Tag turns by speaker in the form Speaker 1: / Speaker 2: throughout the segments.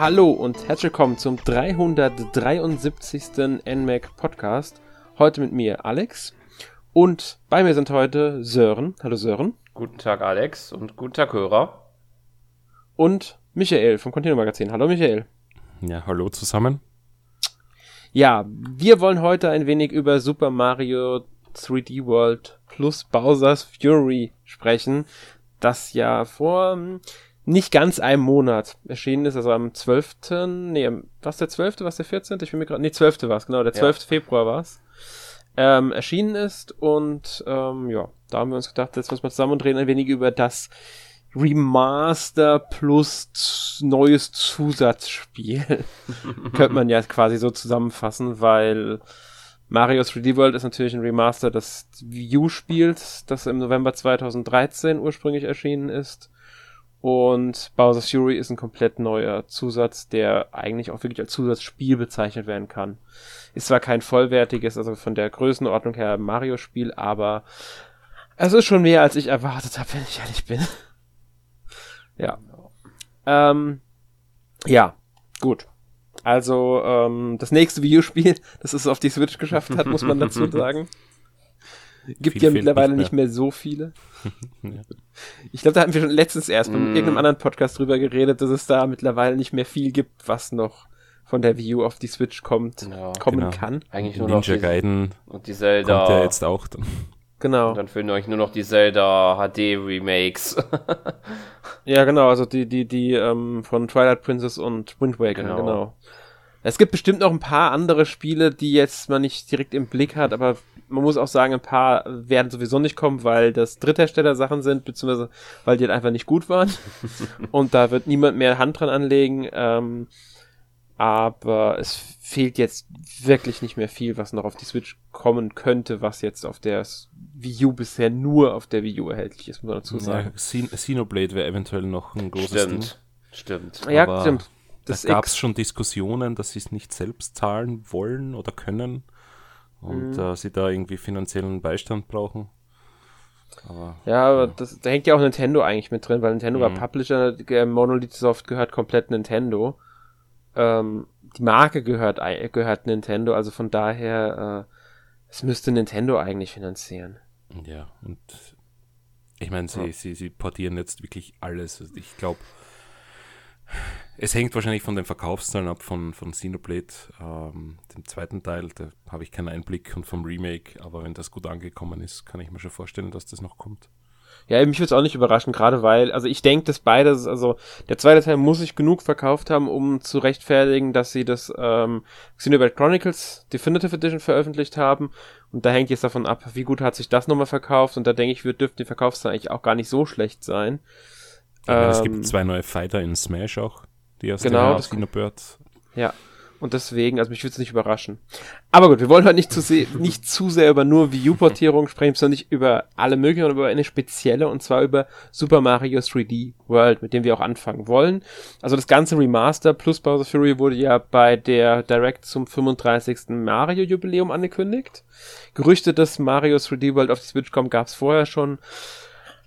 Speaker 1: Hallo und herzlich willkommen zum 373. NMAC Podcast. Heute mit mir Alex und bei mir sind heute Sören. Hallo Sören.
Speaker 2: Guten Tag Alex und guten Tag Hörer.
Speaker 1: Und Michael vom Continuum Magazin. Hallo Michael.
Speaker 3: Ja, hallo zusammen.
Speaker 1: Ja, wir wollen heute ein wenig über Super Mario 3D World plus Bowser's Fury sprechen, das ja vor hm, nicht ganz einem Monat erschienen ist, also am 12. Nee, was der 12., was der 14.? Ich bin mir gerade, nee, 12. war es, genau, der 12. Ja. Februar war es. Ähm, erschienen ist und ähm, ja, da haben wir uns gedacht, jetzt müssen wir zusammen und reden ein wenig über das Remaster plus neues Zusatzspiel. Könnte man ja quasi so zusammenfassen, weil Mario 3D World ist natürlich ein Remaster des Wii U-Spiels, das im November 2013 ursprünglich erschienen ist. Und Bowser's Fury ist ein komplett neuer Zusatz, der eigentlich auch wirklich als Zusatzspiel bezeichnet werden kann. Ist zwar kein vollwertiges, also von der Größenordnung her Mario-Spiel, aber es ist schon mehr, als ich erwartet habe, wenn ich ehrlich bin. Ja. Ähm, ja, gut. Also, ähm, das nächste Videospiel, das es auf die Switch geschafft hat, muss man dazu sagen. Gibt Viel ja mittlerweile nicht mehr. nicht mehr. so viele. ja. Ich glaube, da hatten wir schon letztens erst mm. bei irgendeinem anderen Podcast drüber geredet, dass es da mittlerweile nicht mehr viel gibt, was noch von der Wii U auf die Switch kommt, ja, kommen genau. kann.
Speaker 3: Eigentlich nur Ninja noch Gaiden
Speaker 2: und die Zelda.
Speaker 3: Kommt ja jetzt auch dann.
Speaker 1: Genau.
Speaker 2: Und dann fehlen euch nur noch die Zelda HD Remakes.
Speaker 1: ja, genau, also die, die, die ähm, von Twilight Princess und Wind Waker, genau. genau. Es gibt bestimmt noch ein paar andere Spiele, die jetzt man nicht direkt im Blick hat, aber man muss auch sagen, ein paar werden sowieso nicht kommen, weil das Dritthersteller-Sachen sind, beziehungsweise weil die halt einfach nicht gut waren. und da wird niemand mehr Hand dran anlegen. Ähm, aber es fehlt jetzt wirklich nicht mehr viel, was noch auf die Switch kommen könnte, was jetzt auf der Wii U bisher nur auf der Wii U erhältlich ist, muss man dazu sagen.
Speaker 3: Ja, Xenoblade wäre eventuell noch ein großes
Speaker 2: stimmt,
Speaker 3: Ding.
Speaker 2: Stimmt.
Speaker 1: Ja, aber stimmt.
Speaker 3: Das da gab es schon Diskussionen, dass sie es nicht selbst zahlen wollen oder können und mhm. äh, sie da irgendwie finanziellen Beistand brauchen.
Speaker 1: Aber, ja, aber ja. Das, da hängt ja auch Nintendo eigentlich mit drin, weil Nintendo mhm. war Publisher, Monolith Soft gehört komplett Nintendo. Ähm, die Marke gehört, gehört Nintendo, also von daher, äh, es müsste Nintendo eigentlich finanzieren.
Speaker 3: Ja, und ich meine, sie, ja. sie, sie portieren jetzt wirklich alles. Also ich glaube, es hängt wahrscheinlich von den Verkaufszahlen ab von, von Xenoblade, ähm, dem zweiten Teil. Da habe ich keinen Einblick und vom Remake, aber wenn das gut angekommen ist, kann ich mir schon vorstellen, dass das noch kommt.
Speaker 1: Ja, mich würde es auch nicht überraschen, gerade weil, also ich denke, dass beides, also der zweite Teil muss sich genug verkauft haben, um zu rechtfertigen, dass sie das ähm, Xenoblade Chronicles Definitive Edition veröffentlicht haben. Und da hängt jetzt davon ab, wie gut hat sich das nochmal verkauft. Und da denke ich, wird, dürften die Verkaufszahlen eigentlich auch gar nicht so schlecht sein.
Speaker 3: Ähm, es gibt ähm, zwei neue Fighter in Smash auch, die aus
Speaker 1: genau, der Xenoblade. Ja, und deswegen, also mich würde es nicht überraschen. Aber gut, wir wollen heute nicht zu, sehr, nicht zu sehr über nur Wii U-Portierung sprechen, sondern nicht über alle möglichen, sondern über eine spezielle, und zwar über Super Mario 3D World, mit dem wir auch anfangen wollen. Also das ganze Remaster plus Bowser Fury wurde ja bei der Direct zum 35. Mario-Jubiläum angekündigt. Gerüchte, dass Mario 3D World auf die Switch kommt, gab es vorher schon.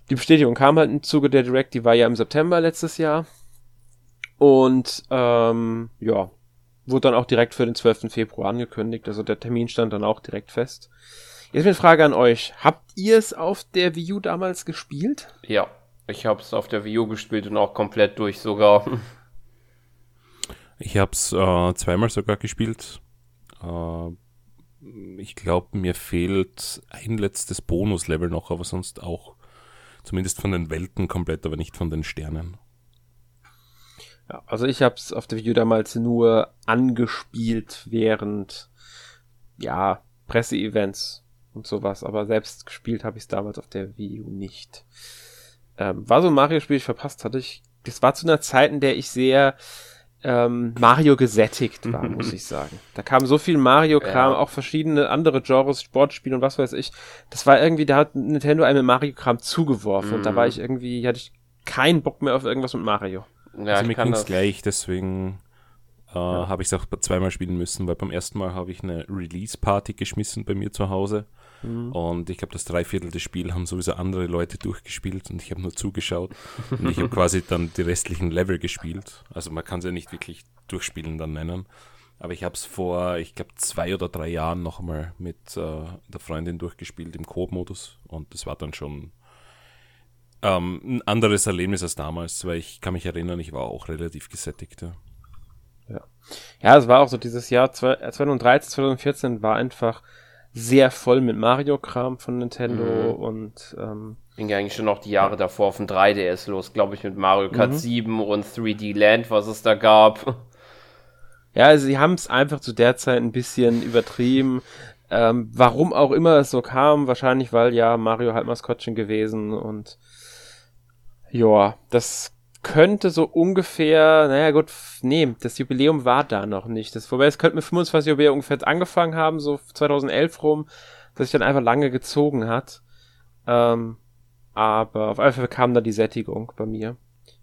Speaker 1: Die Bestätigung kam halt im Zuge der Direct, die war ja im September letztes Jahr. Und ähm, ja, wurde dann auch direkt für den 12. Februar angekündigt. Also der Termin stand dann auch direkt fest. Jetzt eine Frage an euch. Habt ihr es auf der Wii U damals gespielt?
Speaker 2: Ja, ich habe es auf der Wii U gespielt und auch komplett durch sogar.
Speaker 3: Ich habe es äh, zweimal sogar gespielt. Äh, ich glaube, mir fehlt ein letztes Bonuslevel noch, aber sonst auch zumindest von den Welten komplett, aber nicht von den Sternen.
Speaker 1: Ja, also ich habe es auf der Video damals nur angespielt während ja Presseevents und sowas, aber selbst gespielt habe ich es damals auf der Wii U nicht. Ähm, war so ein Mario-Spiel, ich verpasst hatte. Ich, das war zu einer Zeit, in der ich sehr ähm, Mario gesättigt war, muss ich sagen. Da kam so viel Mario-Kram, ja. auch verschiedene andere Genres, Sportspiele und was weiß ich. Das war irgendwie, da hat Nintendo einem Mario-Kram zugeworfen mm. und da war mhm. ich irgendwie, hatte ich keinen Bock mehr auf irgendwas mit Mario.
Speaker 3: Ja, also mir ging es gleich, deswegen äh, ja. habe ich es auch zweimal spielen müssen, weil beim ersten Mal habe ich eine Release-Party geschmissen bei mir zu Hause. Mhm. Und ich glaube, das Dreiviertel des Spiels haben sowieso andere Leute durchgespielt und ich habe nur zugeschaut. und ich habe quasi dann die restlichen Level gespielt. Also man kann es ja nicht wirklich durchspielen dann nennen. Aber ich habe es vor, ich glaube, zwei oder drei Jahren nochmal mit äh, der Freundin durchgespielt im Coop-Modus. Und das war dann schon ähm, ein anderes Erlebnis als damals, weil ich kann mich erinnern, ich war auch relativ gesättigt. Ja.
Speaker 1: Ja, ja es war auch so dieses Jahr 2013, 2014 war einfach sehr voll mit Mario-Kram von Nintendo mhm. und ähm,
Speaker 2: ging ja eigentlich schon noch die Jahre davor auf dem 3DS los, glaube ich, mit Mario Kart mhm. 7 und 3D Land, was es da gab.
Speaker 1: Ja, also sie haben es einfach zu der Zeit ein bisschen übertrieben. Ähm, warum auch immer es so kam, wahrscheinlich weil ja Mario halt Maskottchen gewesen und ja, das könnte so ungefähr, naja gut, nee, das Jubiläum war da noch nicht. Das, wobei es könnte mit 25 Jubiläum ungefähr angefangen haben, so 2011 rum, dass sich dann einfach lange gezogen hat. Ähm, aber auf Fall kam da die Sättigung bei mir.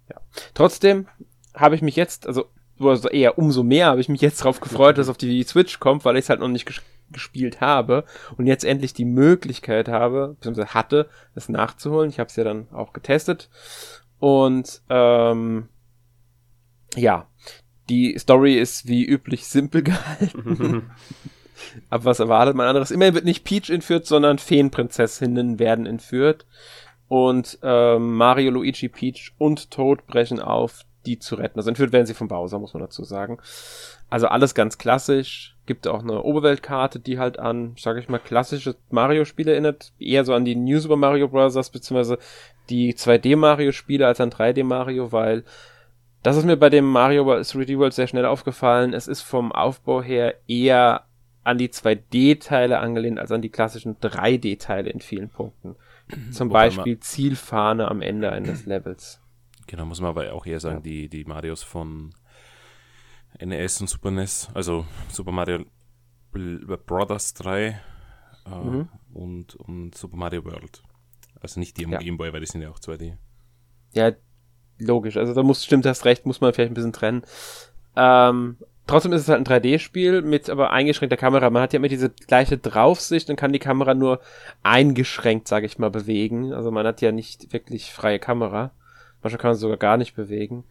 Speaker 1: Ja. Trotzdem habe ich mich jetzt, also, also eher umso mehr habe ich mich jetzt darauf gefreut, dass auf die Switch kommt, weil ich es halt noch nicht ges gespielt habe und jetzt endlich die Möglichkeit habe, beziehungsweise hatte, es nachzuholen. Ich habe es ja dann auch getestet und ähm, ja, die Story ist wie üblich simpel gehalten. Aber was erwartet man anderes? Immerhin wird nicht Peach entführt, sondern Feenprinzessinnen werden entführt. Und ähm, Mario, Luigi, Peach und Toad brechen auf, die zu retten. Also entführt werden sie von Bowser, muss man dazu sagen. Also alles ganz klassisch. Gibt auch eine Oberweltkarte, die halt an, sage ich mal, klassische Mario-Spiele erinnert. Eher so an die New Super Mario Bros. beziehungsweise die 2D-Mario-Spiele als an 3D-Mario, weil das ist mir bei dem Mario 3D World sehr schnell aufgefallen. Es ist vom Aufbau her eher an die 2D-Teile angelehnt als an die klassischen 3D-Teile in vielen Punkten. Zum Wobei Beispiel Zielfahne am Ende eines Levels.
Speaker 3: Genau, muss man aber auch eher sagen, ja. die, die Marios von NES und Super NES, also Super Mario Brothers 3 äh, mhm. und, und Super Mario World. Also nicht die im ja. Gameboy, weil die sind ja auch 2D.
Speaker 1: Ja, logisch. Also da muss, stimmt, hast recht, muss man vielleicht ein bisschen trennen. Ähm, trotzdem ist es halt ein 3D-Spiel mit aber eingeschränkter Kamera. Man hat ja immer diese gleiche Draufsicht und kann die Kamera nur eingeschränkt, sage ich mal, bewegen. Also man hat ja nicht wirklich freie Kamera. Manchmal kann man sogar gar nicht bewegen.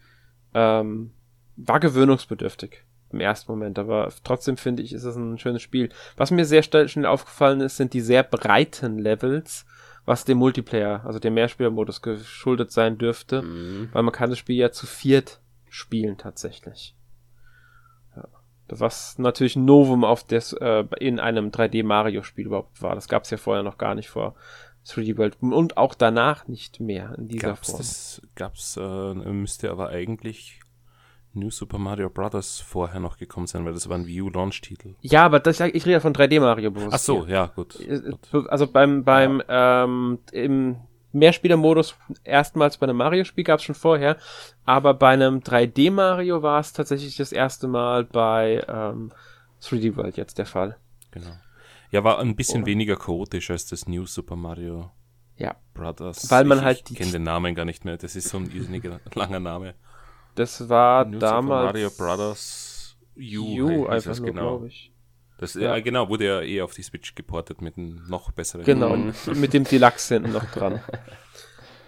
Speaker 1: Ähm, war gewöhnungsbedürftig im ersten Moment, aber trotzdem finde ich, ist es ein schönes Spiel. Was mir sehr schnell aufgefallen ist, sind die sehr breiten Levels was dem Multiplayer, also dem Mehrspielermodus geschuldet sein dürfte, mhm. weil man kann das Spiel ja zu viert spielen tatsächlich. Ja. Was natürlich ein Novum auf das, äh, in einem 3D Mario Spiel überhaupt war. Das gab es ja vorher noch gar nicht vor 3D World und auch danach nicht mehr in dieser
Speaker 3: gab's
Speaker 1: Form.
Speaker 3: Das gab's, äh, müsste aber eigentlich New Super Mario Bros. vorher noch gekommen sein, weil das war ein Wii U Launch-Titel.
Speaker 1: Ja, aber das, ich rede von 3D Mario
Speaker 3: Bros. Ach so, hier. ja, gut,
Speaker 1: äh. Also beim, beim, ja. ähm, im Mehrspielermodus erstmals bei einem Mario-Spiel gab es schon vorher, aber bei einem 3D Mario war es tatsächlich das erste Mal bei ähm, 3D World jetzt der Fall.
Speaker 3: Genau. Ja, war ein bisschen oh. weniger chaotisch als das New Super Mario
Speaker 1: ja.
Speaker 3: Brothers.
Speaker 1: Weil man halt
Speaker 3: ich, ich kenne den Namen gar nicht mehr. Das ist so ein irrsinniger langer Name.
Speaker 1: Das war New damals.
Speaker 3: Mario Brothers
Speaker 1: U, U einfach nur, genau. glaube ich.
Speaker 3: Das, ja. äh, genau, wurde ja eh auf die Switch geportet mit einem noch besseren.
Speaker 1: Genau, mit dem Deluxe hinten noch dran.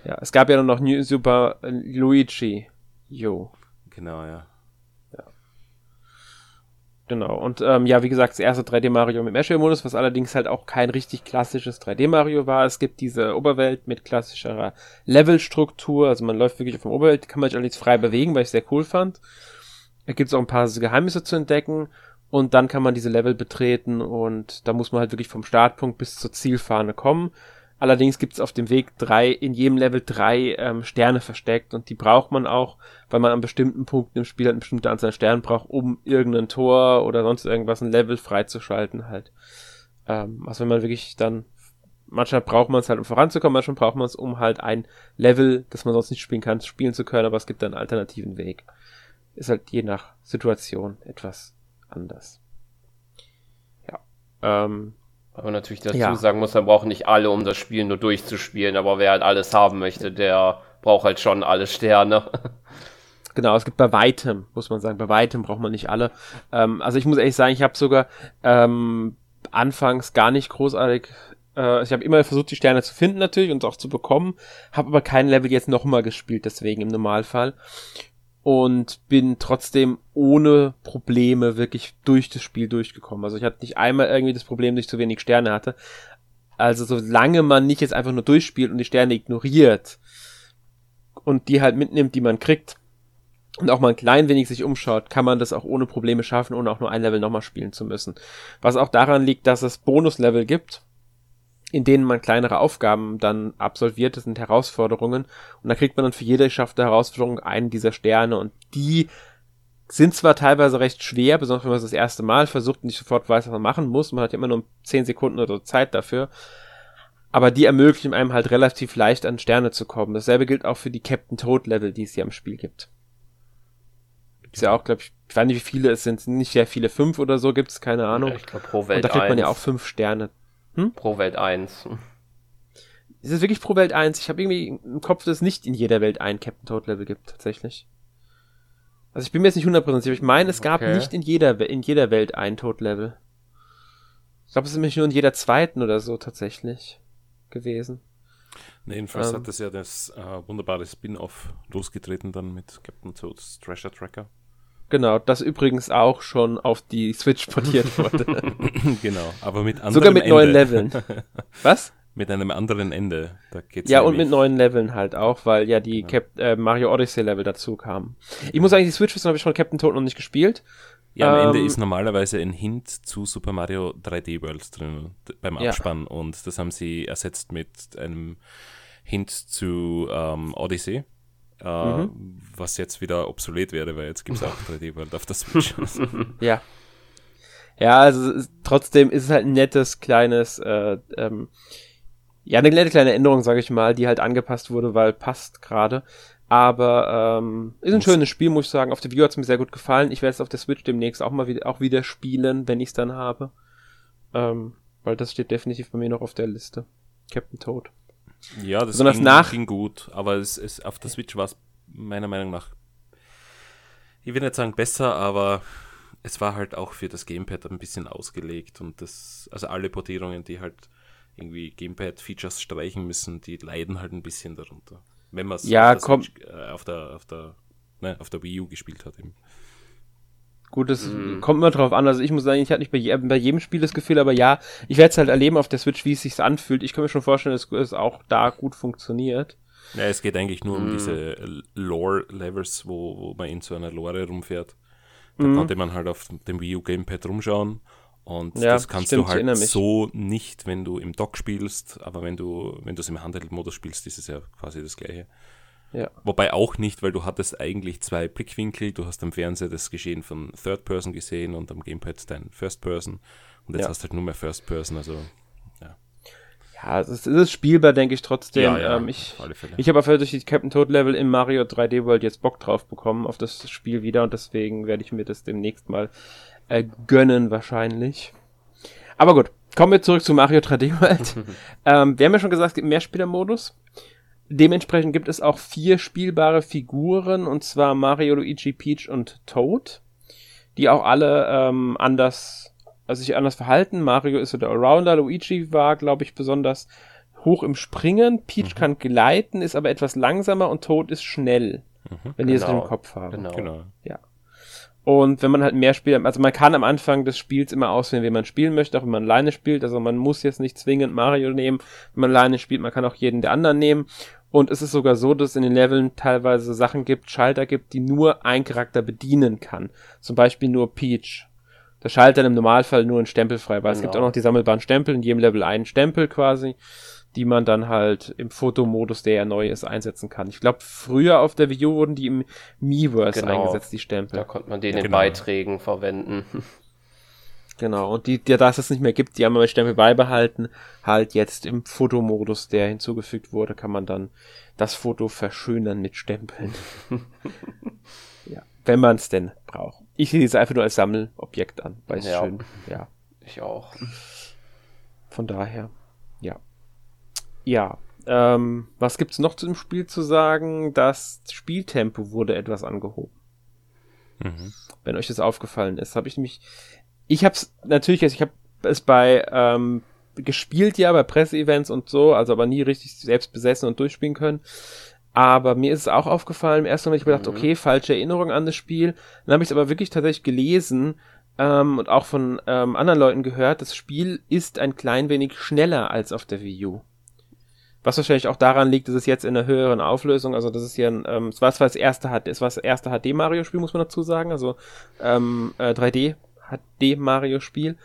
Speaker 1: Ja, es gab ja noch New Super Luigi U.
Speaker 3: Genau, ja.
Speaker 1: Genau, und ähm, ja, wie gesagt, das erste 3D Mario mit Mesh-Modus, was allerdings halt auch kein richtig klassisches 3D Mario war. Es gibt diese Oberwelt mit klassischerer Levelstruktur, also man läuft wirklich auf der Oberwelt, kann man sich allerdings frei bewegen, weil ich sehr cool fand. Da gibt es auch ein paar Geheimnisse zu entdecken und dann kann man diese Level betreten und da muss man halt wirklich vom Startpunkt bis zur Zielfahne kommen. Allerdings gibt es auf dem Weg drei, in jedem Level drei ähm, Sterne versteckt und die braucht man auch, weil man an bestimmten Punkten im Spiel halt eine bestimmte Anzahl Sternen braucht, um irgendein Tor oder sonst irgendwas ein Level freizuschalten halt. Ähm, also wenn man wirklich dann, manchmal braucht man es halt, um voranzukommen, manchmal braucht man es, um halt ein Level, das man sonst nicht spielen kann, spielen zu können, aber es gibt dann einen alternativen Weg. Ist halt je nach Situation etwas anders. Ja. Ähm,
Speaker 2: aber natürlich dazu ja. sagen muss, man braucht nicht alle, um das Spiel nur durchzuspielen, aber wer halt alles haben möchte, der braucht halt schon alle Sterne.
Speaker 1: Genau, es gibt bei weitem, muss man sagen, bei weitem braucht man nicht alle. Ähm, also ich muss ehrlich sagen, ich habe sogar ähm, anfangs gar nicht großartig äh, ich habe immer versucht, die Sterne zu finden natürlich und auch zu bekommen, habe aber kein Level jetzt nochmal gespielt, deswegen im Normalfall. Und bin trotzdem ohne Probleme wirklich durch das Spiel durchgekommen. Also ich hatte nicht einmal irgendwie das Problem, dass ich zu wenig Sterne hatte. Also solange man nicht jetzt einfach nur durchspielt und die Sterne ignoriert und die halt mitnimmt, die man kriegt, und auch mal ein klein wenig sich umschaut, kann man das auch ohne Probleme schaffen, ohne auch nur ein Level nochmal spielen zu müssen. Was auch daran liegt, dass es Bonuslevel gibt, in denen man kleinere Aufgaben dann absolviert, das sind Herausforderungen. Und da kriegt man dann für jede geschaffte Herausforderung einen dieser Sterne. Und die sind zwar teilweise recht schwer, besonders wenn man es das erste Mal versucht und nicht sofort weiß, was man machen muss, man hat ja immer nur 10 Sekunden oder so Zeit dafür, aber die ermöglichen einem halt relativ leicht an Sterne zu kommen. Dasselbe gilt auch für die Captain Toad Level, die es ja im Spiel gibt. Ist ja auch, glaube ich, ich weiß nicht, wie viele es sind, nicht sehr viele, fünf oder so gibt es, keine Ahnung. Ja,
Speaker 2: ich glaube, pro Welt
Speaker 1: Und da kriegt man ja auch fünf Sterne
Speaker 2: hm? Pro Welt 1.
Speaker 1: Ist es wirklich pro Welt 1? Ich habe irgendwie im Kopf, dass es nicht in jeder Welt ein Captain Toad Level gibt, tatsächlich. Also ich bin mir jetzt nicht 100% sicher. Ich meine, es gab okay. nicht in jeder, in jeder Welt ein Toad Level. Ich glaube, es ist nämlich nur in jeder zweiten oder so tatsächlich gewesen.
Speaker 3: Nee, jedenfalls ähm, hat das ja das äh, wunderbare Spin-off losgetreten dann mit Captain Toads Treasure Tracker.
Speaker 1: Genau, das übrigens auch schon auf die Switch portiert wurde.
Speaker 3: genau, aber mit anderen
Speaker 1: Sogar mit Ende. neuen Leveln. Was?
Speaker 3: Mit einem anderen Ende.
Speaker 1: Da geht's ja, und mit neuen Leveln halt auch, weil ja die genau. Cap äh, Mario Odyssey Level dazu kamen. Ich muss sagen, die Switch-Version habe ich von Captain Toad noch nicht gespielt.
Speaker 3: Ja, am ähm, Ende ist normalerweise ein Hint zu Super Mario 3D World drin beim Abspann ja. und das haben sie ersetzt mit einem Hint zu ähm, Odyssey. Uh, mhm. was jetzt wieder obsolet wäre, weil jetzt gibt es auch 3D World auf der Switch.
Speaker 1: ja. Ja, also trotzdem ist es halt ein nettes, kleines, äh, ähm, ja, eine nette kleine Änderung, sage ich mal, die halt angepasst wurde, weil passt gerade. Aber ähm, ist ein muss. schönes Spiel, muss ich sagen. Auf der View hat es mir sehr gut gefallen. Ich werde es auf der Switch demnächst auch mal wieder, auch wieder spielen, wenn ich es dann habe. Ähm, weil das steht definitiv bei mir noch auf der Liste. Captain Toad.
Speaker 3: Ja, das ging, nach ging gut, aber es, es, auf der Switch war es meiner Meinung nach, ich will nicht sagen besser, aber es war halt auch für das Gamepad ein bisschen ausgelegt und das, also alle Portierungen, die halt irgendwie Gamepad-Features streichen müssen, die leiden halt ein bisschen darunter. Wenn man es
Speaker 1: ja, auf,
Speaker 3: äh, auf, der, auf, der, ne, auf der Wii U gespielt hat eben.
Speaker 1: Gut, das mm. kommt immer drauf an. Also ich muss sagen, ich hatte nicht bei, je bei jedem Spiel das Gefühl, aber ja, ich werde es halt erleben auf der Switch, wie es sich anfühlt. Ich kann mir schon vorstellen, dass es auch da gut funktioniert.
Speaker 3: Ja, es geht eigentlich nur mm. um diese Lore-Levels, wo, wo man in so einer Lore rumfährt. Da mm. konnte man halt auf dem Wii U Gamepad rumschauen. Und ja, das kannst stimmt, du halt so nicht, wenn du im Dock spielst, aber wenn du, wenn du es im Handheld-Modus spielst, ist es ja quasi das gleiche. Ja. Wobei auch nicht, weil du hattest eigentlich zwei Blickwinkel. Du hast am Fernseher das Geschehen von Third Person gesehen und am Gamepad dein First Person. Und jetzt ja. hast du halt nur mehr First Person, also ja.
Speaker 1: Ja, es ist, es ist spielbar, denke ich trotzdem. Ja, ja, ähm, ich ich habe auf durch die Captain Toad Level im Mario 3D World jetzt Bock drauf bekommen auf das Spiel wieder und deswegen werde ich mir das demnächst mal äh, gönnen wahrscheinlich. Aber gut, kommen wir zurück zu Mario 3D World. ähm, wir haben ja schon gesagt, es gibt Mehrspielermodus. Dementsprechend gibt es auch vier spielbare Figuren, und zwar Mario, Luigi, Peach und Toad, die auch alle ähm, anders, also sich anders verhalten. Mario ist so der Allrounder, Luigi war, glaube ich, besonders hoch im Springen, Peach mhm. kann gleiten, ist aber etwas langsamer und Toad ist schnell, mhm, wenn genau, die das im Kopf haben.
Speaker 3: Genau. genau.
Speaker 1: Ja. Und wenn man halt mehr spielt, also man kann am Anfang des Spiels immer auswählen, wie man spielen möchte, auch wenn man alleine spielt. Also man muss jetzt nicht zwingend Mario nehmen, wenn man alleine spielt, man kann auch jeden der anderen nehmen. Und es ist sogar so, dass es in den Leveln teilweise Sachen gibt, Schalter gibt, die nur ein Charakter bedienen kann. Zum Beispiel nur Peach. Der Schalter im Normalfall nur ein Stempel frei, weil genau. es gibt genau. auch noch die sammelbaren Stempel, in jedem Level einen Stempel quasi, die man dann halt im Fotomodus, der ja neu ist, einsetzen kann. Ich glaube, früher auf der Wii U wurden die im Miiverse genau. eingesetzt, die Stempel.
Speaker 2: Da konnte man den in genau. Beiträgen verwenden.
Speaker 1: Genau, und die, die, da es das nicht mehr gibt, die haben wir Stempel beibehalten. Halt jetzt im Fotomodus, der hinzugefügt wurde, kann man dann das Foto verschönern mit Stempeln. ja, wenn man es denn braucht. Ich sehe es einfach nur als Sammelobjekt an, weil es ja. schön, ja.
Speaker 2: Ich auch.
Speaker 1: Von daher, ja. Ja. ähm, was gibt's noch zu dem Spiel zu sagen? Das Spieltempo wurde etwas angehoben. Mhm. Wenn euch das aufgefallen ist, habe ich mich, ich habe es natürlich, also ich habe es bei ähm, gespielt ja bei Presseevents und so, also aber nie richtig selbst besessen und durchspielen können. Aber mir ist es auch aufgefallen, ersten Moment, ich habe gedacht, mhm. okay, falsche Erinnerung an das Spiel. Dann habe ich es aber wirklich tatsächlich gelesen ähm, und auch von ähm, anderen Leuten gehört, das Spiel ist ein klein wenig schneller als auf der Wii U. Was wahrscheinlich auch daran liegt, dass es jetzt in einer höheren Auflösung, also das ist ja ein, ähm, es war zwar das erste HD, es war das erste HD Mario Spiel, muss man dazu sagen, also ähm, äh, 3D HD Mario Spiel,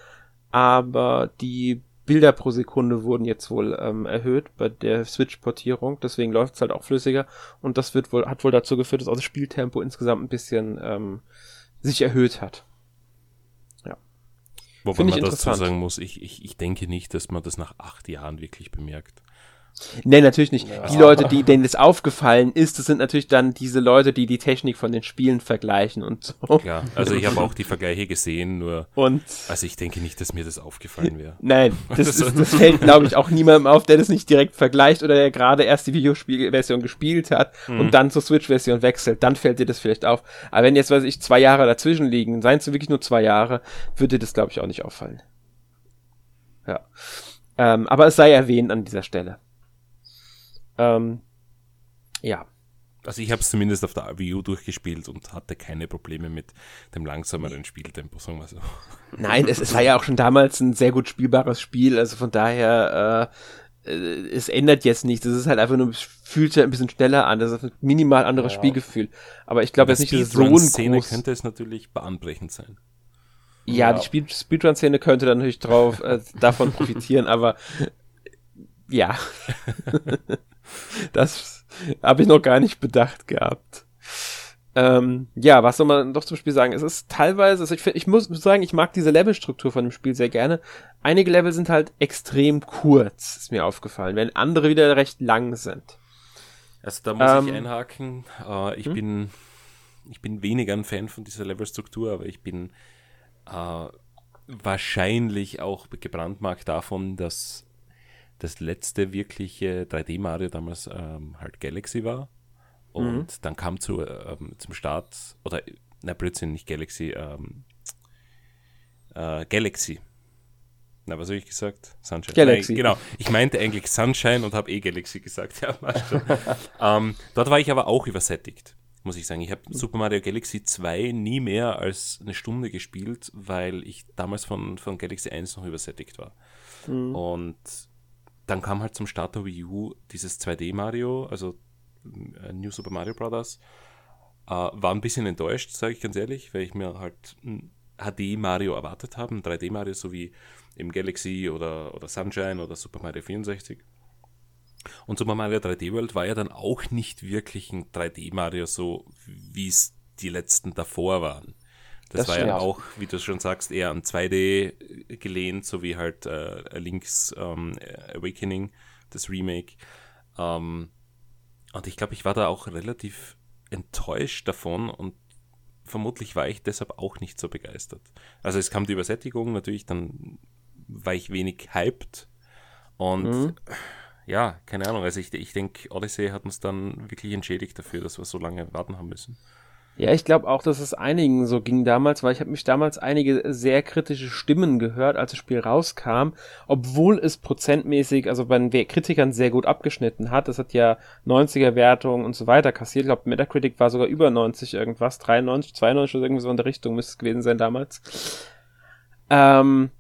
Speaker 1: aber die Bilder pro Sekunde wurden jetzt wohl ähm, erhöht bei der Switch-Portierung, deswegen läuft es halt auch flüssiger und das wird wohl, hat wohl dazu geführt, dass auch das Spieltempo insgesamt ein bisschen ähm, sich erhöht hat.
Speaker 3: Ja. Wobei man dazu sagen muss, ich, ich, ich denke nicht, dass man das nach acht Jahren wirklich bemerkt.
Speaker 1: Nee, natürlich nicht. Ja. Die Leute, die denen das aufgefallen ist, das sind natürlich dann diese Leute, die die Technik von den Spielen vergleichen und so.
Speaker 3: Ja, also ich habe auch die Vergleiche gesehen, nur.
Speaker 1: Und.
Speaker 3: Also ich denke nicht, dass mir das aufgefallen wäre.
Speaker 1: Nein, das, ist, das fällt, glaube ich, auch niemandem auf, der das nicht direkt vergleicht oder der gerade erst die Videospielversion gespielt hat mhm. und dann zur Switch-Version wechselt. Dann fällt dir das vielleicht auf. Aber wenn jetzt, weiß ich, zwei Jahre dazwischen liegen, seien es wirklich nur zwei Jahre, würde dir das, glaube ich, auch nicht auffallen. Ja. Ähm, aber es sei erwähnt an dieser Stelle. Ähm, ja.
Speaker 3: Also ich habe es zumindest auf der Wii U durchgespielt und hatte keine Probleme mit dem langsameren Spieltempo, sagen wir so.
Speaker 1: Nein, es, es war ja auch schon damals ein sehr gut spielbares Spiel, also von daher, äh, äh es ändert jetzt nichts. Es ist halt einfach nur, fühlt sich ein bisschen schneller an. Das ist ein minimal anderes ja. Spielgefühl. Aber ich glaube jetzt nicht, dass es so ein
Speaker 3: Szene groß... könnte es natürlich bahnbrechend sein.
Speaker 1: Ja, ja. die Speedrun-Szene könnte dann natürlich drauf, äh, davon profitieren, aber ja. Das habe ich noch gar nicht bedacht gehabt. Ähm, ja, was soll man doch zum Spiel sagen? Es ist teilweise, also ich, find, ich muss sagen, ich mag diese Levelstruktur von dem Spiel sehr gerne. Einige Level sind halt extrem kurz, ist mir aufgefallen, wenn andere wieder recht lang sind.
Speaker 3: Also da muss ähm, ich einhaken. Äh, ich hm? bin ich bin weniger ein Fan von dieser Levelstruktur, aber ich bin äh, wahrscheinlich auch gebrandmarkt davon, dass das letzte wirkliche 3D-Mario damals ähm, halt Galaxy war. Und mhm. dann kam zu, ähm, zum Start, oder, na Blödsinn, nicht Galaxy, ähm, äh, Galaxy. Na, was habe ich gesagt?
Speaker 1: Sunshine. Galaxy.
Speaker 3: Nein, genau. Ich meinte eigentlich Sunshine und habe eh Galaxy gesagt. Ja, ähm, dort war ich aber auch übersättigt, muss ich sagen. Ich habe Super Mario Galaxy 2 nie mehr als eine Stunde gespielt, weil ich damals von, von Galaxy 1 noch übersättigt war. Mhm. Und dann kam halt zum Start der Wii U dieses 2D Mario, also äh, New Super Mario Bros. Äh, war ein bisschen enttäuscht, sage ich ganz ehrlich, weil ich mir halt ein HD Mario erwartet habe, ein 3D Mario, so wie im Galaxy oder, oder Sunshine oder Super Mario 64. Und Super Mario 3D World war ja dann auch nicht wirklich ein 3D Mario, so wie es die letzten davor waren. Das, das war ja auch, wie du schon sagst, eher an 2D gelehnt, so wie halt äh, Link's ähm, Awakening, das Remake. Ähm, und ich glaube, ich war da auch relativ enttäuscht davon und vermutlich war ich deshalb auch nicht so begeistert. Also es kam die Übersättigung, natürlich, dann war ich wenig hyped und mhm. ja, keine Ahnung, also ich, ich denke, Odyssey hat uns dann wirklich entschädigt dafür, dass wir so lange warten haben müssen.
Speaker 1: Ja, ich glaube auch, dass es einigen so ging damals, weil ich habe mich damals einige sehr kritische Stimmen gehört, als das Spiel rauskam, obwohl es prozentmäßig, also bei den Kritikern sehr gut abgeschnitten hat. Das hat ja 90er Wertungen und so weiter kassiert. Ich glaube, Metacritic war sogar über 90 irgendwas, 93, 92 oder irgendwie so in der Richtung müsste es gewesen sein damals. Ähm,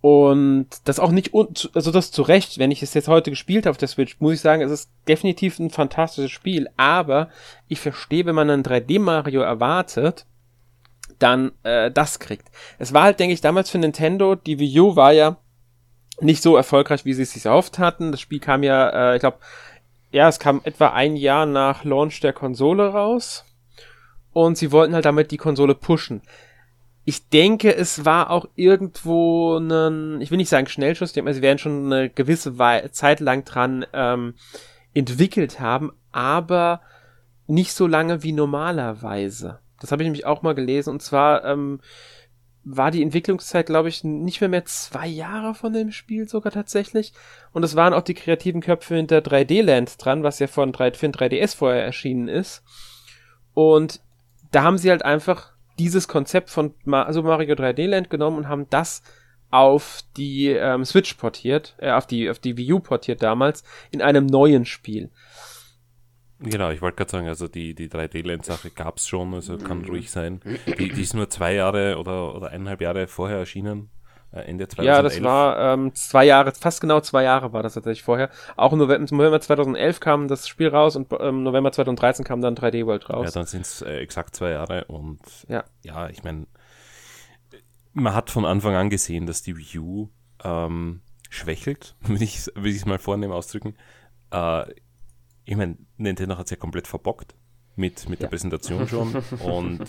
Speaker 1: und das auch nicht, also das zu Recht, wenn ich es jetzt heute gespielt habe auf der Switch, muss ich sagen, es ist definitiv ein fantastisches Spiel, aber ich verstehe, wenn man einen 3D-Mario erwartet, dann äh, das kriegt. Es war halt, denke ich, damals für Nintendo, die Wii U war ja nicht so erfolgreich, wie sie es sich erhofft hatten. Das Spiel kam ja, äh, ich glaube, ja, es kam etwa ein Jahr nach Launch der Konsole raus. Und sie wollten halt damit die Konsole pushen ich denke, es war auch irgendwo ein, ich will nicht sagen Schnellschuss, ich denke mal, sie werden schon eine gewisse Zeit lang dran ähm, entwickelt haben, aber nicht so lange wie normalerweise. Das habe ich nämlich auch mal gelesen. Und zwar, ähm, war die Entwicklungszeit, glaube ich, nicht mehr mehr zwei Jahre von dem Spiel sogar tatsächlich. Und es waren auch die kreativen Köpfe hinter 3D Land dran, was ja von 3, für ein 3DS vorher erschienen ist. Und da haben sie halt einfach dieses Konzept von Super Mario 3D Land genommen und haben das auf die ähm, Switch portiert, äh, auf die auf die Wii U portiert damals in einem neuen Spiel.
Speaker 3: Genau, ich wollte gerade sagen, also die, die 3D-Lens-Sache gab es schon, also kann ruhig sein. Die, die ist nur zwei Jahre oder, oder eineinhalb Jahre vorher erschienen. Äh, Ende 2011.
Speaker 1: Ja, das war ähm, zwei Jahre, fast genau zwei Jahre war das tatsächlich vorher. Auch im November 2011 kam das Spiel raus und im ähm, November 2013 kam dann 3D World raus.
Speaker 3: Ja, dann sind es äh, exakt zwei Jahre und
Speaker 1: ja,
Speaker 3: ja ich meine, man hat von Anfang an gesehen, dass die Wii U ähm, schwächelt, will ich es mal vornehm ausdrücken. Äh, ich meine, Nintendo hat es ja komplett verbockt mit, mit ja. der Präsentation schon. und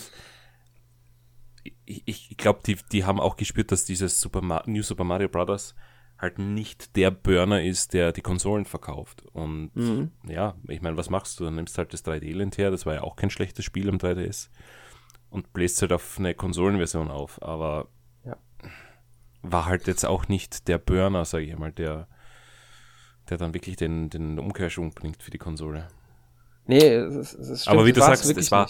Speaker 3: ich, ich glaube, die, die haben auch gespürt, dass dieses Super Ma New Super Mario Bros. halt nicht der Burner ist, der die Konsolen verkauft. Und mhm. ja, ich meine, was machst du? Du nimmst halt das 3D-Land her, das war ja auch kein schlechtes Spiel am 3DS und bläst halt auf eine Konsolenversion auf. Aber
Speaker 1: ja.
Speaker 3: war halt jetzt auch nicht der Burner, sage ich mal, der, der dann wirklich den, den Umkehrschwung bringt für die Konsole.
Speaker 1: Nee, es, es
Speaker 3: stimmt, Aber wie du sagst, es war,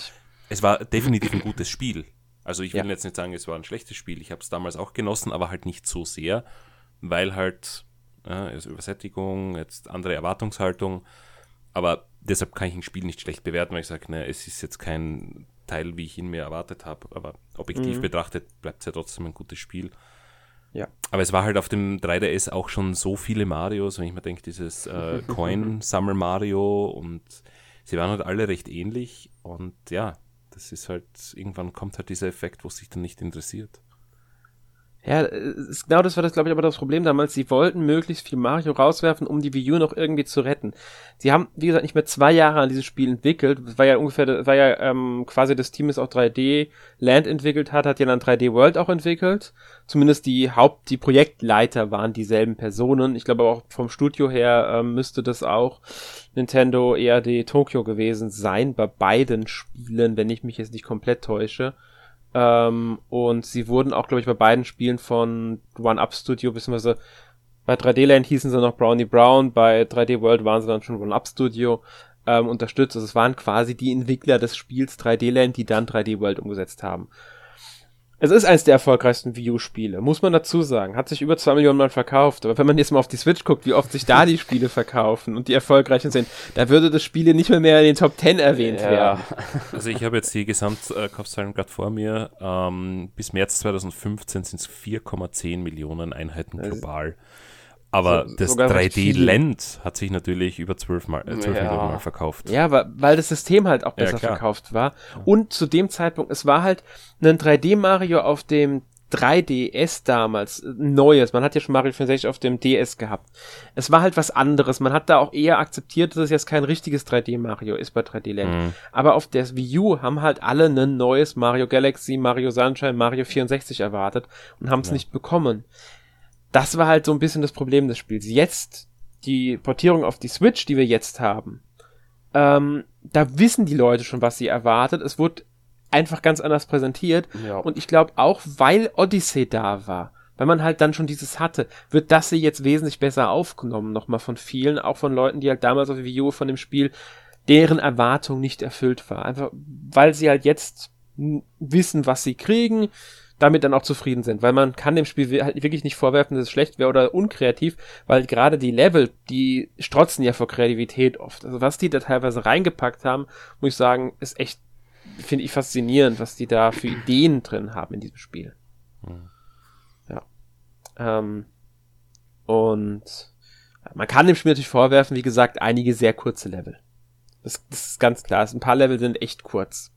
Speaker 3: es war definitiv ein gutes Spiel. Also ich will ja. jetzt nicht sagen, es war ein schlechtes Spiel. Ich habe es damals auch genossen, aber halt nicht so sehr, weil halt ja, also Übersättigung, jetzt andere Erwartungshaltung. Aber deshalb kann ich ein Spiel nicht schlecht bewerten, weil ich sage, ne, es ist jetzt kein Teil, wie ich ihn mir erwartet habe. Aber objektiv mhm. betrachtet bleibt es ja trotzdem ein gutes Spiel.
Speaker 1: Ja.
Speaker 3: Aber es war halt auf dem 3DS auch schon so viele Marios, wenn ich mir denke, dieses äh, Coin Summer Mario und sie waren halt alle recht ähnlich und ja, das ist halt, irgendwann kommt halt dieser Effekt, wo es sich dann nicht interessiert.
Speaker 1: Ja, ist, genau das war das, glaube ich, aber das Problem damals. Sie wollten möglichst viel Mario rauswerfen, um die Wii U noch irgendwie zu retten. Sie haben, wie gesagt, nicht mehr zwei Jahre an dieses Spiel entwickelt. Das war ja ungefähr, war ja ähm, quasi das Team, das auch 3D Land entwickelt hat, hat ja dann 3D World auch entwickelt. Zumindest die Haupt-, die Projektleiter waren dieselben Personen. Ich glaube auch vom Studio her ähm, müsste das auch Nintendo ERD Tokyo gewesen sein, bei beiden Spielen, wenn ich mich jetzt nicht komplett täusche. Ähm, und sie wurden auch, glaube ich, bei beiden Spielen von One-Up Studio, beziehungsweise bei 3D Land hießen sie noch Brownie Brown, bei 3D World waren sie dann schon One-Up Studio ähm, unterstützt. Also es waren quasi die Entwickler des Spiels 3D Land, die dann 3D World umgesetzt haben. Es ist eines der erfolgreichsten Wii U-Spiele, muss man dazu sagen. Hat sich über zwei Millionen Mal verkauft. Aber wenn man jetzt mal auf die Switch guckt, wie oft sich da die Spiele verkaufen und die erfolgreichen sind, da würde das Spiel nicht mehr, mehr in den Top 10 erwähnt ja. werden.
Speaker 3: Also ich habe jetzt die Gesamtkaufzahlen gerade vor mir. Ähm, bis März 2015 sind es 4,10 Millionen Einheiten global. Aber so, das 3D-Land hat sich natürlich über 12, Mal, äh, 12 ja. Millionen Mal verkauft.
Speaker 1: Ja, weil, weil das System halt auch besser ja, verkauft war. Und zu dem Zeitpunkt, es war halt ein 3D-Mario auf dem 3DS damals, neues. Man hat ja schon Mario 64 auf dem DS gehabt. Es war halt was anderes. Man hat da auch eher akzeptiert, dass es jetzt kein richtiges 3D-Mario ist bei 3D Land. Mhm. Aber auf der Wii U haben halt alle ein neues Mario Galaxy, Mario Sunshine, Mario 64 erwartet und haben es ja. nicht bekommen das war halt so ein bisschen das Problem des Spiels. Jetzt, die Portierung auf die Switch, die wir jetzt haben, ähm, da wissen die Leute schon, was sie erwartet. Es wurde einfach ganz anders präsentiert. Ja. Und ich glaube auch, weil Odyssey da war, weil man halt dann schon dieses hatte, wird das hier jetzt wesentlich besser aufgenommen, nochmal von vielen, auch von Leuten, die halt damals auf der Wii U von dem Spiel, deren Erwartung nicht erfüllt war. Einfach, weil sie halt jetzt wissen, was sie kriegen, damit dann auch zufrieden sind, weil man kann dem Spiel halt wirklich nicht vorwerfen, dass es schlecht wäre oder unkreativ, weil gerade die Level, die strotzen ja vor Kreativität oft. Also was die da teilweise reingepackt haben, muss ich sagen, ist echt, finde ich faszinierend, was die da für Ideen drin haben in diesem Spiel. Mhm. Ja. Ähm, und man kann dem Spiel natürlich vorwerfen, wie gesagt, einige sehr kurze Level. Das, das ist ganz klar. Ein paar Level sind echt kurz.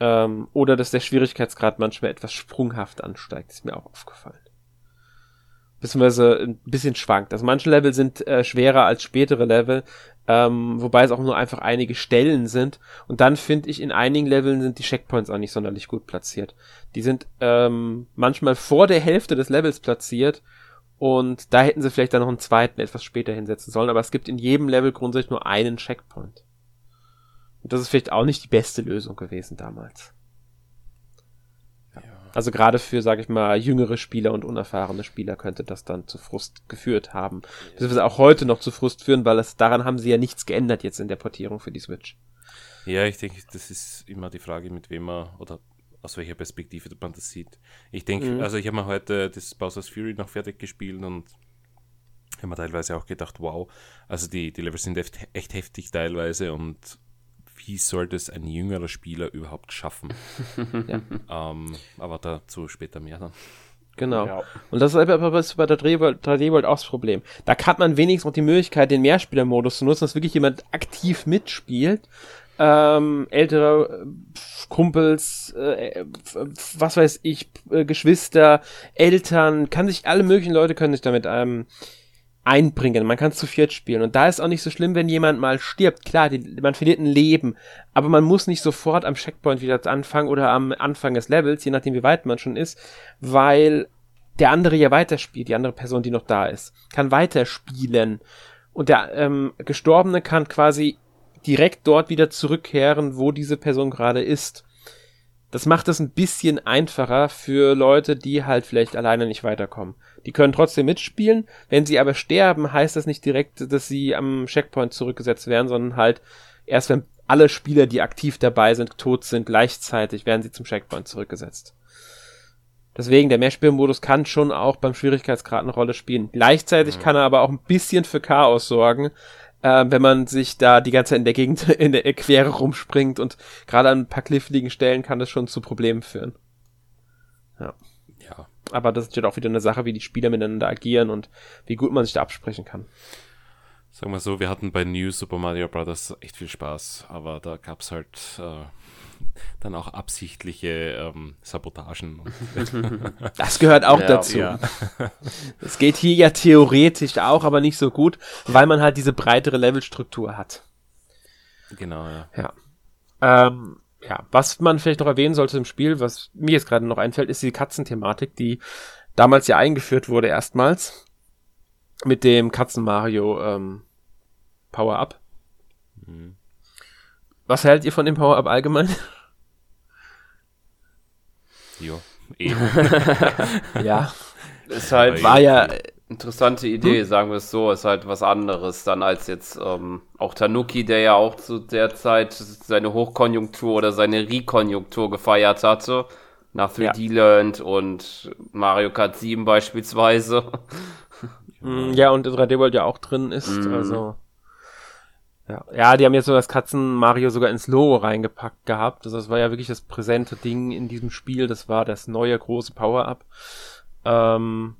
Speaker 1: Ähm, oder dass der Schwierigkeitsgrad manchmal etwas sprunghaft ansteigt, ist mir auch aufgefallen. Beziehungsweise ein bisschen schwankt. Also manche Level sind äh, schwerer als spätere Level, ähm, wobei es auch nur einfach einige Stellen sind. Und dann finde ich, in einigen Leveln sind die Checkpoints auch nicht sonderlich gut platziert. Die sind ähm, manchmal vor der Hälfte des Levels platziert und da hätten sie vielleicht dann noch einen zweiten etwas später hinsetzen sollen, aber es gibt in jedem Level grundsätzlich nur einen Checkpoint. Und das ist vielleicht auch nicht die beste Lösung gewesen damals. Ja. Also gerade für, sage ich mal, jüngere Spieler und unerfahrene Spieler könnte das dann zu Frust geführt haben. Beziehungsweise auch heute noch zu Frust führen, weil es daran haben sie ja nichts geändert jetzt in der Portierung für die Switch.
Speaker 3: Ja, ich denke, das ist immer die Frage, mit wem man oder aus welcher Perspektive man das sieht. Ich denke, mhm. also ich habe mir heute das Bowser's Fury noch fertig gespielt und habe mir teilweise auch gedacht, wow, also die, die Levels sind echt, echt heftig teilweise und wie soll das ein jüngerer Spieler überhaupt schaffen? ja. ähm, aber dazu später mehr dann.
Speaker 1: Genau. Ja. Und das ist aber bei der 3D-World auch das Problem. Da hat man wenigstens noch die Möglichkeit, den Mehrspielermodus zu nutzen, dass wirklich jemand aktiv mitspielt. Ähm, ältere Kumpels, äh, was weiß ich, äh, Geschwister, Eltern, kann sich alle möglichen Leute können sich damit ähm, einbringen. Man kann zu viert spielen. Und da ist auch nicht so schlimm, wenn jemand mal stirbt. Klar, die, man verliert ein Leben. Aber man muss nicht sofort am Checkpoint wieder anfangen oder am Anfang des Levels, je nachdem wie weit man schon ist, weil der andere ja weiterspielt, die andere Person, die noch da ist, kann weiterspielen. Und der ähm, Gestorbene kann quasi direkt dort wieder zurückkehren, wo diese Person gerade ist. Das macht es ein bisschen einfacher für Leute, die halt vielleicht alleine nicht weiterkommen. Die können trotzdem mitspielen. Wenn sie aber sterben, heißt das nicht direkt, dass sie am Checkpoint zurückgesetzt werden, sondern halt erst wenn alle Spieler, die aktiv dabei sind, tot sind, gleichzeitig werden sie zum Checkpoint zurückgesetzt. Deswegen, der Mehrspielmodus kann schon auch beim Schwierigkeitsgrad eine Rolle spielen. Gleichzeitig mhm. kann er aber auch ein bisschen für Chaos sorgen, äh, wenn man sich da die ganze Zeit in der Gegend in der Quere rumspringt und gerade an ein paar kniffligen Stellen kann das schon zu Problemen führen. Ja. Aber das ist ja auch wieder eine Sache, wie die Spieler miteinander agieren und wie gut man sich da absprechen kann.
Speaker 3: Sagen wir so, wir hatten bei New Super Mario Bros. echt viel Spaß, aber da gab es halt äh, dann auch absichtliche ähm, Sabotagen.
Speaker 1: das gehört auch ja, dazu. Ja. Es geht hier ja theoretisch auch, aber nicht so gut, weil man halt diese breitere Levelstruktur hat.
Speaker 3: Genau, ja.
Speaker 1: Ja. Ähm, ja, was man vielleicht noch erwähnen sollte im Spiel, was mir jetzt gerade noch einfällt, ist die Katzenthematik, die damals ja eingeführt wurde erstmals mit dem Katzen Mario ähm, Power Up. Mhm. Was hält ihr von dem Power Up allgemein?
Speaker 3: Jo, eh.
Speaker 2: ja. Ist halt, war ja interessante Idee, hm? sagen wir es so, ist halt was anderes dann als jetzt ähm, auch Tanuki, der ja auch zu der Zeit seine Hochkonjunktur oder seine Rekonjunktur gefeiert hatte. Nach 3D ja. Land und Mario Kart 7 beispielsweise.
Speaker 1: Hm, ja, und 3D World ja auch drin ist, mm. also. Ja. ja, die haben jetzt so das Katzen-Mario sogar ins Logo reingepackt gehabt. Also das war ja wirklich das präsente Ding in diesem Spiel. Das war das neue große Power-Up, ähm,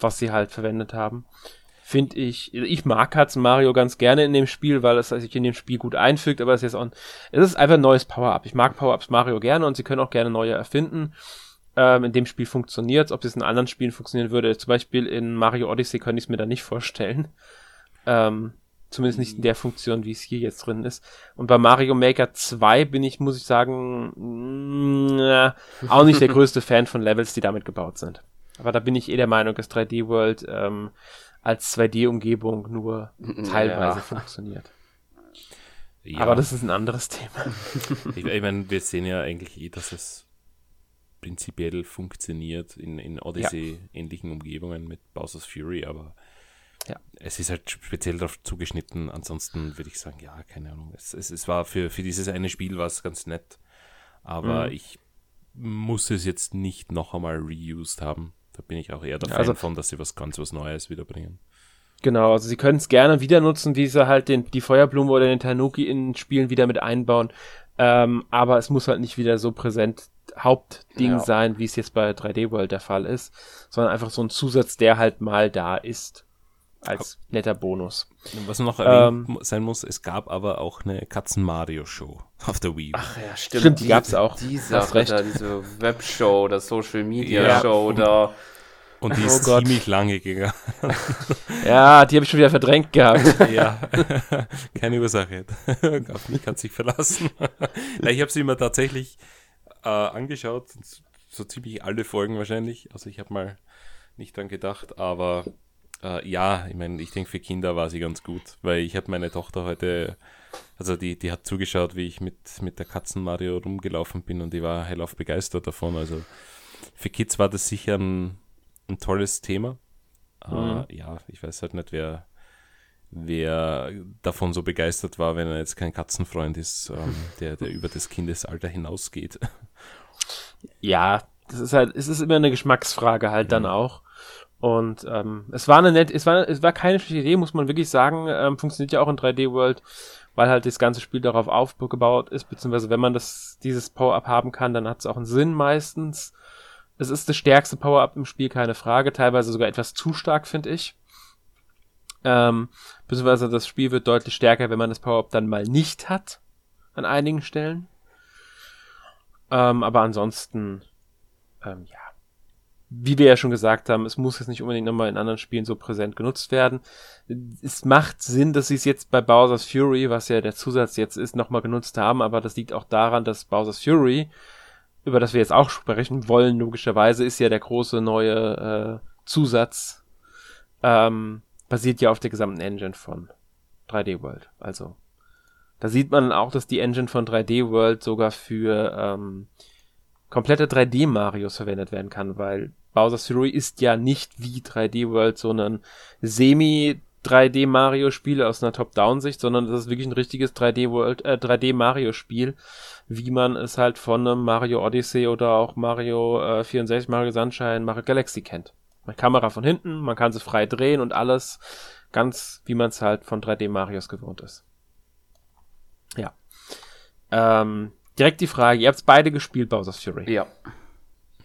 Speaker 1: was sie halt verwendet haben. Finde ich, ich mag Katzen-Mario ganz gerne in dem Spiel, weil es sich in dem Spiel gut einfügt, aber es ist jetzt auch, es ist einfach ein neues Power-Up. Ich mag Power-Ups Mario gerne und sie können auch gerne neue erfinden. Ähm, in dem Spiel funktioniert Ob es in anderen Spielen funktionieren würde, zum Beispiel in Mario Odyssey könnte ich es mir da nicht vorstellen. Ähm, Zumindest nicht in der Funktion, wie es hier jetzt drin ist. Und bei Mario Maker 2 bin ich, muss ich sagen, mh, mm, auch nicht der größte Fan von Levels, die damit gebaut sind. Aber da bin ich eh der Meinung, dass 3D World ähm, als 2D-Umgebung nur teilweise ja. funktioniert. Ja. Aber das ist ein anderes Thema.
Speaker 3: ich, ich meine, wir sehen ja eigentlich eh, dass es prinzipiell funktioniert in, in Odyssey-ähnlichen ja. Umgebungen mit Bowser's Fury, aber ja. Es ist halt speziell darauf zugeschnitten. Ansonsten würde ich sagen, ja, keine Ahnung. Es, es, es war für, für dieses eine Spiel war es ganz nett. Aber mhm. ich muss es jetzt nicht noch einmal reused haben. Da bin ich auch eher der Fan also, von, dass sie was ganz was Neues wiederbringen.
Speaker 1: Genau, also sie können es gerne wieder nutzen, wie sie halt den, die Feuerblume oder den Tanuki in Spielen wieder mit einbauen. Ähm, aber es muss halt nicht wieder so präsent Hauptding ja. sein, wie es jetzt bei 3D World der Fall ist, sondern einfach so ein Zusatz, der halt mal da ist als netter Bonus.
Speaker 3: Was noch erwähnt ähm, sein muss, es gab aber auch eine Katzen-Mario-Show auf der Wii.
Speaker 2: Ach ja, stimmt. Stimmt, die, die gab es auch. Die Sache da, diese Webshow, oder Social-Media-Show ja. da.
Speaker 3: Und die oh ist Gott. ziemlich lange gegangen.
Speaker 1: ja, die habe ich schon wieder verdrängt gehabt.
Speaker 3: ja, keine Ursache. Auf mich kann sich verlassen. ich habe sie mir tatsächlich äh, angeschaut, so ziemlich alle Folgen wahrscheinlich. Also ich habe mal nicht dran gedacht, aber äh, ja, ich meine, ich denke, für Kinder war sie ganz gut, weil ich habe meine Tochter heute, also die, die hat zugeschaut, wie ich mit, mit der Katzen Mario rumgelaufen bin und die war hellauf begeistert davon. Also für Kids war das sicher ein, ein tolles Thema. Mhm. Uh, ja, ich weiß halt nicht, wer, wer davon so begeistert war, wenn er jetzt kein Katzenfreund ist, ähm, der, der über das Kindesalter hinausgeht.
Speaker 1: Ja, das ist halt, es ist immer eine Geschmacksfrage halt mhm. dann auch. Und ähm, es war eine nette, es war, es war keine schlechte Idee, muss man wirklich sagen. Ähm, funktioniert ja auch in 3D World, weil halt das ganze Spiel darauf aufgebaut ist, beziehungsweise wenn man das, dieses Power-Up haben kann, dann hat es auch einen Sinn meistens. Es ist das stärkste Power-Up im Spiel, keine Frage, teilweise sogar etwas zu stark, finde ich. Ähm, beziehungsweise das Spiel wird deutlich stärker, wenn man das Power-Up dann mal nicht hat, an einigen Stellen. Ähm, aber ansonsten, ähm, ja, wie wir ja schon gesagt haben, es muss jetzt nicht unbedingt nochmal in anderen Spielen so präsent genutzt werden. Es macht Sinn, dass sie es jetzt bei Bowser's Fury, was ja der Zusatz jetzt ist, nochmal genutzt haben, aber das liegt auch daran, dass Bowser's Fury, über das wir jetzt auch sprechen wollen, logischerweise, ist ja der große neue äh, Zusatz, ähm, basiert ja auf der gesamten Engine von 3D World. Also, da sieht man auch, dass die Engine von 3D World sogar für ähm, komplette 3D-Marios verwendet werden kann, weil Bowser's Fury ist ja nicht wie 3D World, sondern semi 3D Mario Spiel aus einer Top-Down-Sicht, sondern das ist wirklich ein richtiges 3D World, äh, 3D Mario Spiel, wie man es halt von einem Mario Odyssey oder auch Mario äh, 64, Mario Sunshine, Mario Galaxy kennt. Eine Kamera von hinten, man kann sie frei drehen und alles ganz, wie man es halt von 3D Marios gewohnt ist. Ja. Ähm, direkt die Frage, ihr habt beide gespielt, Bowser's Fury.
Speaker 2: Ja.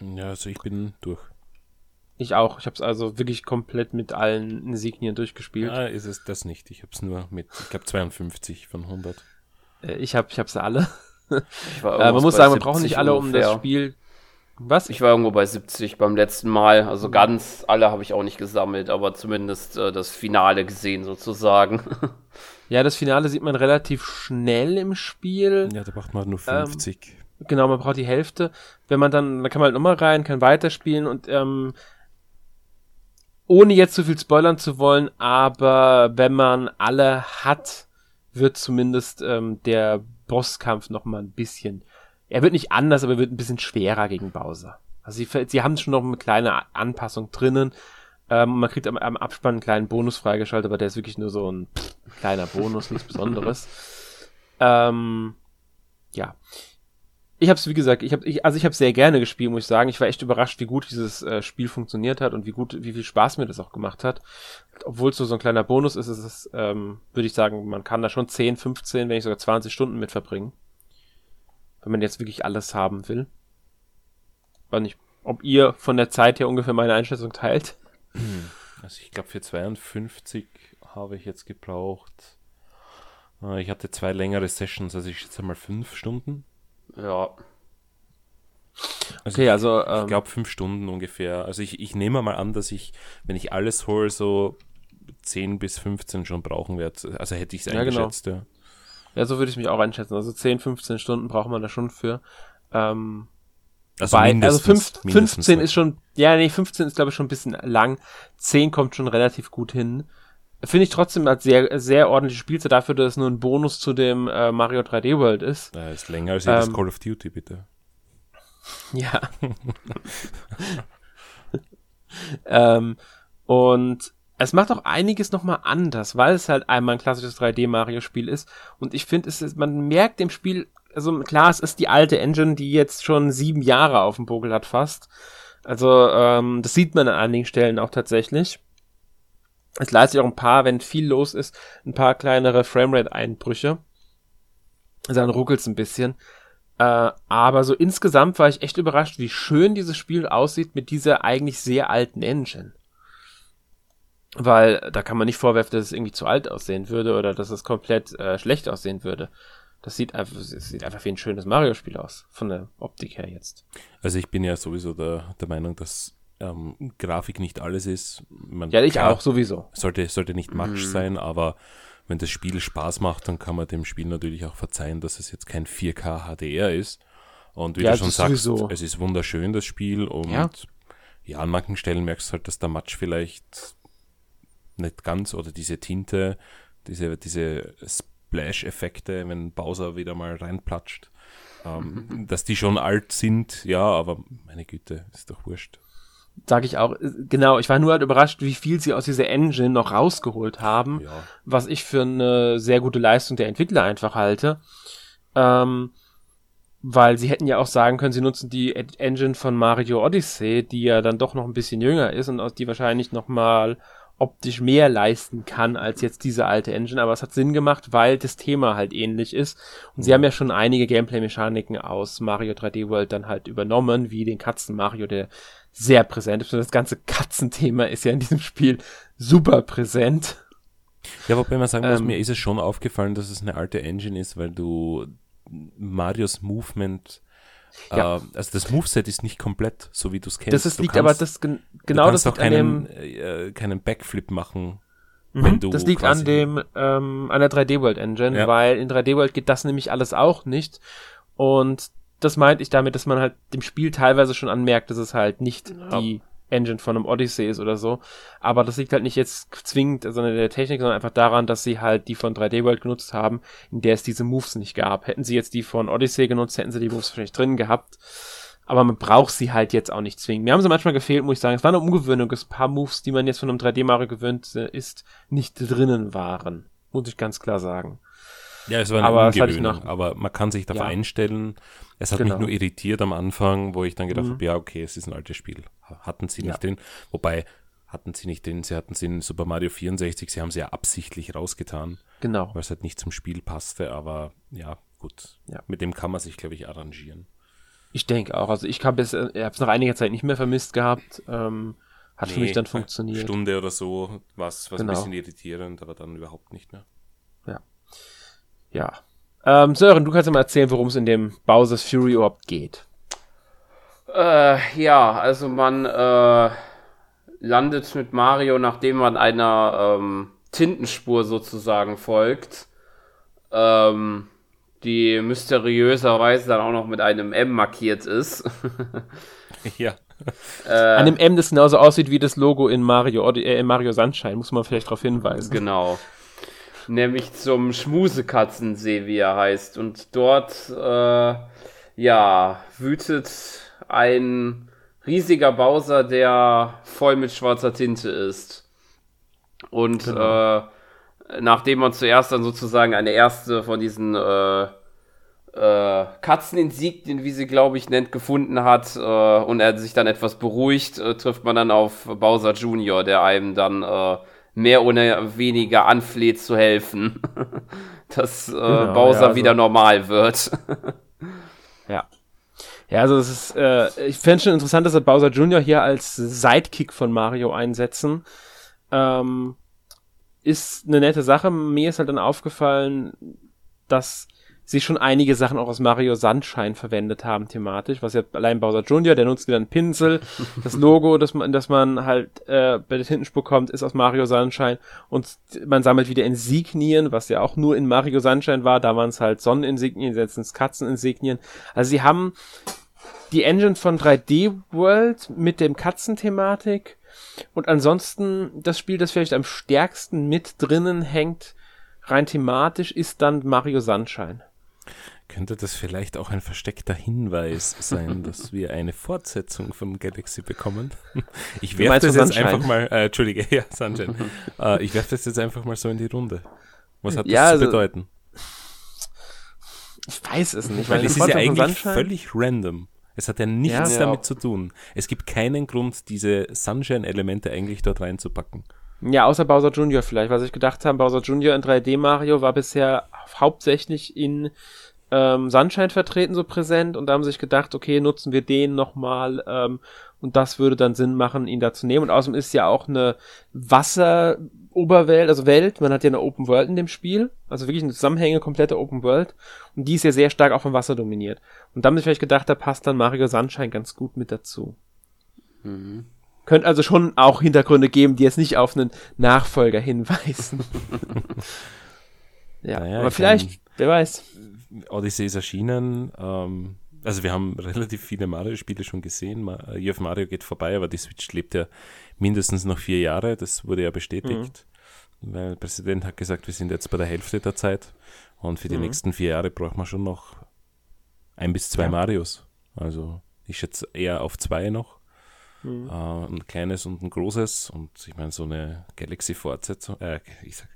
Speaker 3: Ja, also ich bin durch.
Speaker 1: Ich auch. Ich habe es also wirklich komplett mit allen Insignien durchgespielt.
Speaker 3: Ja, ist es das nicht. Ich habe es nur mit, ich glaube 52 von 100.
Speaker 1: Äh, ich habe ich hab's alle. äh, man muss sagen, man braucht nicht alle, um ungefähr. das Spiel.
Speaker 2: Was? Ich war irgendwo bei 70 beim letzten Mal. Also ganz alle habe ich auch nicht gesammelt, aber zumindest äh, das Finale gesehen sozusagen.
Speaker 1: ja, das Finale sieht man relativ schnell im Spiel.
Speaker 3: Ja, da braucht man nur 50.
Speaker 1: Ähm, genau, man braucht die Hälfte. Wenn man dann, dann kann man halt nochmal rein, kann weiterspielen und ähm, ohne jetzt zu viel spoilern zu wollen, aber wenn man alle hat, wird zumindest ähm, der Bosskampf noch mal ein bisschen. Er wird nicht anders, aber er wird ein bisschen schwerer gegen Bowser. Also sie, sie haben schon noch eine kleine Anpassung drinnen. Ähm, man kriegt am, am, Abspann einen kleinen Bonus freigeschaltet, aber der ist wirklich nur so ein kleiner Bonus, nichts Besonderes. Ähm, ja ich habe es wie gesagt, ich habe ich, also ich habe sehr gerne gespielt, muss ich sagen. Ich war echt überrascht, wie gut dieses äh, Spiel funktioniert hat und wie gut, wie viel Spaß mir das auch gemacht hat. Obwohl es so, so ein kleiner Bonus ist, ist es, ähm, würde ich sagen, man kann da schon 10, 15, wenn nicht sogar 20 Stunden mit verbringen. Wenn man jetzt wirklich alles haben will. Weiß nicht, ob ihr von der Zeit her ungefähr meine Einschätzung teilt.
Speaker 3: Also ich glaube für 52 habe ich jetzt gebraucht. Äh, ich hatte zwei längere Sessions, also ich schätze mal fünf Stunden.
Speaker 2: Ja.
Speaker 3: Also okay, also ich, ähm, glaube fünf Stunden ungefähr. Also ich, ich nehme mal an, dass ich, wenn ich alles hole, so 10 bis 15 schon brauchen werde. Also hätte ich es eingeschätzt,
Speaker 1: genau. ja. Ja, so würde ich mich auch einschätzen. Also 10, 15 Stunden braucht man da schon für. Ähm, also, bei, also 5, 15 ist schon, ja, nee, 15 ist glaube ich schon ein bisschen lang. 10 kommt schon relativ gut hin. Finde ich trotzdem als sehr, sehr ordentliche Spielzeit dafür, dass es nur ein Bonus zu dem äh, Mario 3D World ist.
Speaker 3: Ja, ist länger als jedes ähm, Call of Duty, bitte.
Speaker 1: Ja. ähm, und es macht auch einiges nochmal anders, weil es halt einmal ein klassisches 3D-Mario-Spiel ist. Und ich finde, es ist, man merkt dem Spiel, also klar, es ist die alte Engine, die jetzt schon sieben Jahre auf dem Buckel hat fast. Also, ähm, das sieht man an einigen Stellen auch tatsächlich. Es leistet auch ein paar, wenn viel los ist, ein paar kleinere Framerate-Einbrüche. Also dann ruckelt's ein bisschen. Äh, aber so insgesamt war ich echt überrascht, wie schön dieses Spiel aussieht mit dieser eigentlich sehr alten Engine. Weil da kann man nicht vorwerfen, dass es irgendwie zu alt aussehen würde oder dass es komplett äh, schlecht aussehen würde. Das sieht einfach, das sieht einfach wie ein schönes Mario-Spiel aus, von der Optik her jetzt.
Speaker 3: Also ich bin ja sowieso der, der Meinung, dass ähm, Grafik nicht alles ist.
Speaker 1: Man ja, ich auch sowieso.
Speaker 3: Sollte, sollte nicht Matsch mhm. sein, aber wenn das Spiel Spaß macht, dann kann man dem Spiel natürlich auch verzeihen, dass es jetzt kein 4K HDR ist. Und wie ja, du schon sagst, sowieso. es ist wunderschön, das Spiel. Und ja. ja, an manchen Stellen merkst du halt, dass der Matsch vielleicht nicht ganz oder diese Tinte, diese, diese Splash-Effekte, wenn Bowser wieder mal reinplatscht, Ähm, dass die schon alt sind, ja, aber meine Güte, ist doch wurscht.
Speaker 1: Sag ich auch, genau, ich war nur halt überrascht, wie viel sie aus dieser Engine noch rausgeholt haben, ja. was ich für eine sehr gute Leistung der Entwickler einfach halte. Ähm, weil sie hätten ja auch sagen können, sie nutzen die Engine von Mario Odyssey, die ja dann doch noch ein bisschen jünger ist und aus die wahrscheinlich noch mal optisch mehr leisten kann als jetzt diese alte Engine, aber es hat Sinn gemacht, weil das Thema halt ähnlich ist. Und sie haben ja schon einige Gameplay-Mechaniken aus Mario 3D World dann halt übernommen, wie den Katzen-Mario, der sehr präsent ist. Und das ganze Katzenthema ist ja in diesem Spiel super präsent.
Speaker 3: Ja, wobei man sagen muss, ähm, mir ist es schon aufgefallen, dass es eine alte Engine ist, weil du Marios Movement ja. Äh, also das Moveset ist nicht komplett, so wie du es kennst.
Speaker 1: Das ist, liegt kannst, aber das genau das
Speaker 3: liegt keinen, an dem äh, keinen Backflip machen.
Speaker 1: Mhm, wenn du das liegt an dem ähm, an der 3D World Engine, ja. weil in 3D World geht das nämlich alles auch nicht und das meinte ich damit, dass man halt dem Spiel teilweise schon anmerkt, dass es halt nicht ja. die Engine von einem Odyssey ist oder so. Aber das liegt halt nicht jetzt zwingend in der Technik, sondern einfach daran, dass sie halt die von 3D World genutzt haben, in der es diese Moves nicht gab. Hätten sie jetzt die von Odyssey genutzt, hätten sie die Moves wahrscheinlich drin gehabt. Aber man braucht sie halt jetzt auch nicht zwingen. Mir haben sie manchmal gefehlt, muss ich sagen. Es war eine Umgewöhnung, dass ein paar Moves, die man jetzt von einem 3D Mario gewöhnt ist, nicht drinnen waren. Muss ich ganz klar sagen.
Speaker 3: Ja, es war eine aber Umgewöhnung, aber man kann sich darauf ja. einstellen. Es hat genau. mich nur irritiert am Anfang, wo ich dann gedacht mhm. habe, ja, okay, es ist ein altes Spiel. Hatten sie nicht ja. drin. Wobei, hatten sie nicht drin, sie hatten sie in Super Mario 64, sie haben sie ja absichtlich rausgetan.
Speaker 1: Genau.
Speaker 3: Weil es halt nicht zum Spiel passte, aber ja, gut. Ja. Mit dem kann man sich, glaube ich, arrangieren.
Speaker 1: Ich denke auch. Also ich habe es äh, nach einiger Zeit nicht mehr vermisst gehabt. Ähm, hat nee, für mich dann funktioniert.
Speaker 3: Stunde oder so war es genau. ein bisschen irritierend, aber dann überhaupt nicht mehr.
Speaker 1: Ja. Ja. Ähm, Sören, du kannst ja mal erzählen, worum es in dem Bowser's Fury überhaupt geht.
Speaker 2: Äh, ja, also man äh, landet mit Mario, nachdem man einer ähm, Tintenspur sozusagen folgt, ähm, die mysteriöserweise dann auch noch mit einem M markiert ist.
Speaker 3: ja.
Speaker 1: Äh, An dem M, das genauso aussieht wie das Logo in Mario, äh, in Mario Sunshine, muss man vielleicht darauf hinweisen.
Speaker 2: Genau nämlich zum Schmusekatzensee, wie er heißt. Und dort, äh, ja, wütet ein riesiger Bowser, der voll mit schwarzer Tinte ist. Und genau. äh, nachdem man zuerst dann sozusagen eine erste von diesen äh, äh, Katzeninsignien, wie sie glaube ich nennt, gefunden hat äh, und er sich dann etwas beruhigt, äh, trifft man dann auf Bowser Jr., der einem dann äh, mehr oder weniger anfleht zu helfen, dass äh, genau, Bowser ja, also, wieder normal wird.
Speaker 1: ja. Ja, also das ist, äh, ich fände schon interessant, dass wir Bowser Jr. hier als Sidekick von Mario einsetzen. Ähm, ist eine nette Sache. Mir ist halt dann aufgefallen, dass sie schon einige Sachen auch aus Mario Sunshine verwendet haben thematisch, was ja allein Bowser Jr., der nutzt wieder einen Pinsel. Das Logo, das man, das man halt äh, bei der Tintenspur kommt, ist aus Mario Sunshine und man sammelt wieder Insignien, was ja auch nur in Mario Sunshine war, da waren es halt Sonneninsignien, jetzt sind es Katzeninsignien. Also sie haben die Engine von 3D World mit dem Katzenthematik und ansonsten das Spiel, das vielleicht am stärksten mit drinnen hängt, rein thematisch, ist dann Mario Sunshine.
Speaker 3: Könnte das vielleicht auch ein versteckter Hinweis sein, dass wir eine Fortsetzung von Galaxy bekommen? Ich werfe das jetzt einfach mal, äh, Entschuldige, ja, Sunshine. äh, ich werfe das jetzt einfach mal so in die Runde. Was hat das ja, zu also, bedeuten?
Speaker 1: Ich weiß es nicht.
Speaker 3: Weil, weil es ist ja eigentlich völlig random. Es hat ja nichts ja, damit ja. zu tun. Es gibt keinen Grund, diese Sunshine-Elemente eigentlich dort reinzupacken.
Speaker 1: Ja, außer Bowser Jr. vielleicht, was ich gedacht habe, Bowser Jr. in 3D Mario war bisher hauptsächlich in ähm, Sunshine vertreten, so präsent, und da haben sie sich gedacht, okay, nutzen wir den nochmal, ähm, und das würde dann Sinn machen, ihn da zu nehmen. Und außerdem ist ja auch eine Wasseroberwelt, also Welt, man hat ja eine Open World in dem Spiel, also wirklich eine Zusammenhänge, komplette Open World, und die ist ja sehr stark auch vom Wasser dominiert. Und da haben sie vielleicht gedacht, da passt dann Mario Sunshine ganz gut mit dazu. Mhm. Könnte also schon auch Hintergründe geben, die jetzt nicht auf einen Nachfolger hinweisen. ja, naja, aber vielleicht, wer weiß.
Speaker 3: Odyssey ist erschienen. Ähm, also wir haben relativ viele Mario-Spiele schon gesehen. Year of Mario geht vorbei, aber die Switch lebt ja mindestens noch vier Jahre. Das wurde ja bestätigt. Mhm. Weil der Präsident hat gesagt, wir sind jetzt bei der Hälfte der Zeit. Und für die mhm. nächsten vier Jahre braucht man schon noch ein bis zwei ja. Marios. Also ich schätze eher auf zwei noch. Mhm. Äh, ein kleines und ein großes. Und ich meine, so eine Galaxy-Fortsetzung, äh, ich sag,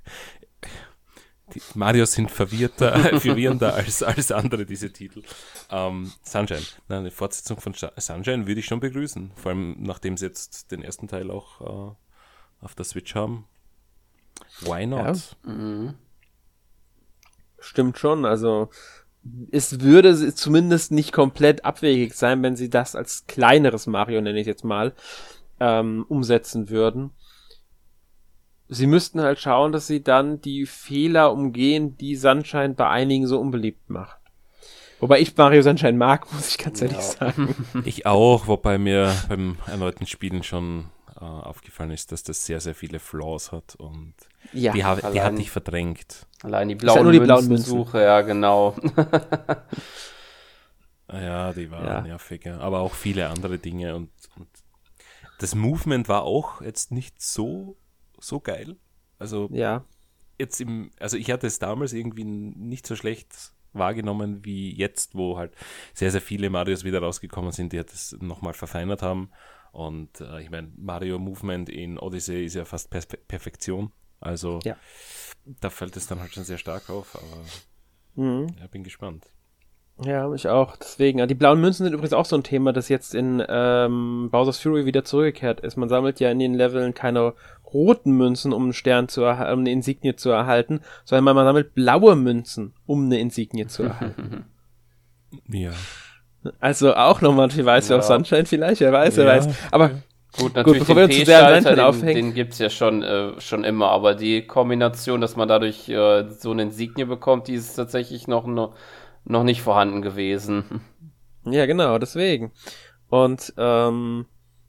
Speaker 3: die Marios sind verwirrter, verwirrender als, als andere, diese Titel. Ähm, Sunshine. Na, eine Fortsetzung von Sunshine würde ich schon begrüßen. Vor allem, nachdem sie jetzt den ersten Teil auch äh, auf der Switch haben. Why not? Ja. Mhm.
Speaker 1: Stimmt schon. Also, es würde zumindest nicht komplett abwegig sein, wenn sie das als kleineres Mario, nenne ich jetzt mal, ähm, umsetzen würden sie müssten halt schauen, dass sie dann die Fehler umgehen, die Sunshine bei einigen so unbeliebt macht. Wobei ich Mario Sunshine mag, muss ich ganz ehrlich ja. sagen.
Speaker 3: Ich auch, wobei mir beim erneuten Spielen schon äh, aufgefallen ist, dass das sehr, sehr viele Flaws hat und ja, die, ha die hat dich verdrängt.
Speaker 2: Allein die blauen, nur die blauen Münzen. Suche, ja, genau.
Speaker 3: ja, die waren ja. nervig, ja. aber auch viele andere Dinge und, und das Movement war auch jetzt nicht so so geil. Also
Speaker 1: ja.
Speaker 3: jetzt im, also ich hatte es damals irgendwie nicht so schlecht wahrgenommen wie jetzt, wo halt sehr, sehr viele Marios wieder rausgekommen sind, die das nochmal verfeinert haben. Und äh, ich meine, Mario Movement in Odyssey ist ja fast per Perfektion. Also ja. da fällt es dann halt schon sehr stark auf, aber mhm. ja, bin gespannt.
Speaker 1: Ja, ich auch. Deswegen. Die blauen Münzen sind übrigens auch so ein Thema, das jetzt in ähm, Bowser's Fury wieder zurückgekehrt ist. Man sammelt ja in den Leveln keine roten Münzen, um einen Stern zu erhalten, um eine Insignie zu erhalten, sondern man sammelt blaue Münzen, um eine Insignie zu erhalten.
Speaker 3: ja.
Speaker 1: Also auch nochmal viel weiß ja. auf Sunshine vielleicht, wer weiß, wer ja. weiß. Aber
Speaker 2: Gut, natürlich Gut, den P-Schalter, den, den gibt's ja schon, äh, schon immer, aber die Kombination, dass man dadurch äh, so eine Insignie bekommt, die ist tatsächlich noch, noch, noch nicht vorhanden gewesen.
Speaker 1: Ja, genau, deswegen. Und ähm,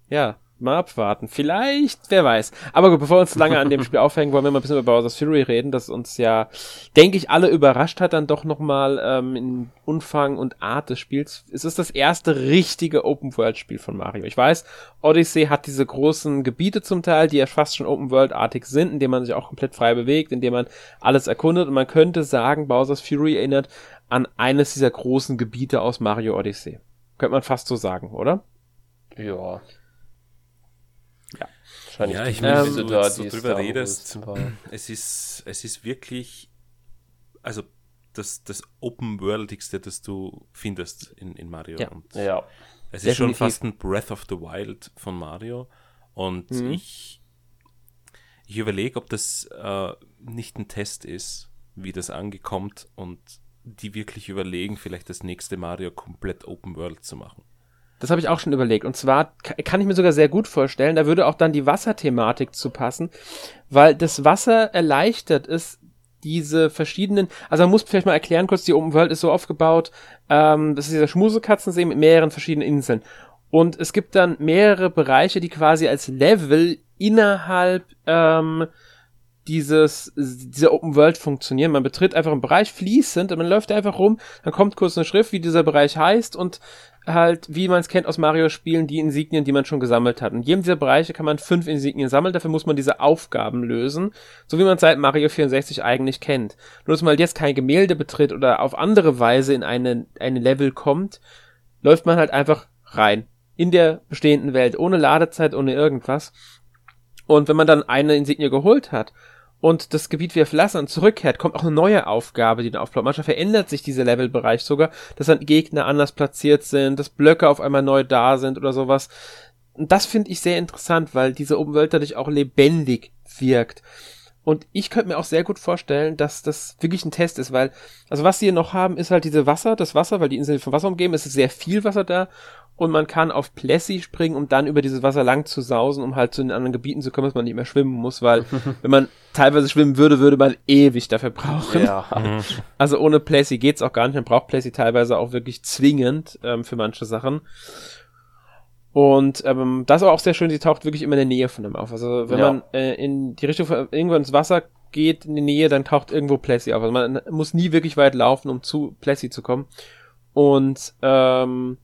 Speaker 1: ja, mal abwarten. Vielleicht, wer weiß. Aber gut, bevor wir uns lange an dem Spiel aufhängen, wollen wir mal ein bisschen über Bowser's Fury reden, das uns ja, denke ich, alle überrascht hat, dann doch nochmal ähm, in Umfang und Art des Spiels. Es ist das erste richtige Open-World-Spiel von Mario. Ich weiß, Odyssey hat diese großen Gebiete zum Teil, die ja fast schon Open-World-artig sind, in denen man sich auch komplett frei bewegt, in denen man alles erkundet und man könnte sagen, Bowser's Fury erinnert an eines dieser großen Gebiete aus Mario Odyssey. Könnte man fast so sagen, oder?
Speaker 2: Ja,
Speaker 3: Wahrscheinlich ja, ich meine, wenn du da so drüber redest, es ist, es ist wirklich, also das, das Open-Worldigste, das du findest in, in Mario.
Speaker 2: Ja. Und ja.
Speaker 3: Es ist schon fast ein Breath of the Wild von Mario. Und mhm. ich, ich überlege, ob das äh, nicht ein Test ist, wie das angekommt und die wirklich überlegen, vielleicht das nächste Mario komplett Open World zu machen.
Speaker 1: Das habe ich auch schon überlegt. Und zwar kann ich mir sogar sehr gut vorstellen, da würde auch dann die Wasserthematik zu passen, weil das Wasser erleichtert es, diese verschiedenen, also man muss vielleicht mal erklären kurz, die World ist so aufgebaut, ähm, das ist dieser Schmusekatzensee mit mehreren verschiedenen Inseln. Und es gibt dann mehrere Bereiche, die quasi als Level innerhalb ähm, dieses, dieser Open World funktionieren. Man betritt einfach einen Bereich fließend und man läuft einfach rum, dann kommt kurz eine Schrift, wie dieser Bereich heißt und halt, wie man es kennt aus Mario-Spielen, die Insignien, die man schon gesammelt hat. Und jedem dieser Bereiche kann man fünf Insignien sammeln, dafür muss man diese Aufgaben lösen, so wie man es seit Mario 64 eigentlich kennt. Nur dass man halt jetzt kein Gemälde betritt oder auf andere Weise in eine, eine Level kommt, läuft man halt einfach rein. In der bestehenden Welt, ohne Ladezeit, ohne irgendwas. Und wenn man dann eine Insignie geholt hat und das Gebiet wieder verlassen und zurückkehrt, kommt auch eine neue Aufgabe, die dann aufploppt. Manchmal verändert sich dieser Levelbereich sogar, dass dann Gegner anders platziert sind, dass Blöcke auf einmal neu da sind oder sowas. Und das finde ich sehr interessant, weil diese World dadurch auch lebendig wirkt. Und ich könnte mir auch sehr gut vorstellen, dass das wirklich ein Test ist, weil, also was sie hier noch haben, ist halt diese Wasser, das Wasser, weil die Insel von Wasser umgeben, es ist sehr viel Wasser da und man kann auf Plessy springen, um dann über dieses Wasser lang zu sausen, um halt zu den anderen Gebieten zu kommen, dass man nicht mehr schwimmen muss, weil wenn man teilweise schwimmen würde, würde man ewig dafür brauchen. Ja. Also ohne Plessy geht's auch gar nicht. Man braucht Plessy teilweise auch wirklich zwingend ähm, für manche Sachen. Und ähm, das ist aber auch sehr schön, sie taucht wirklich immer in der Nähe von dem auf. Also wenn ja. man äh, in die Richtung von, irgendwo ins Wasser geht, in die Nähe, dann taucht irgendwo Plessy auf. Also man muss nie wirklich weit laufen, um zu Plessy zu kommen. Und ähm,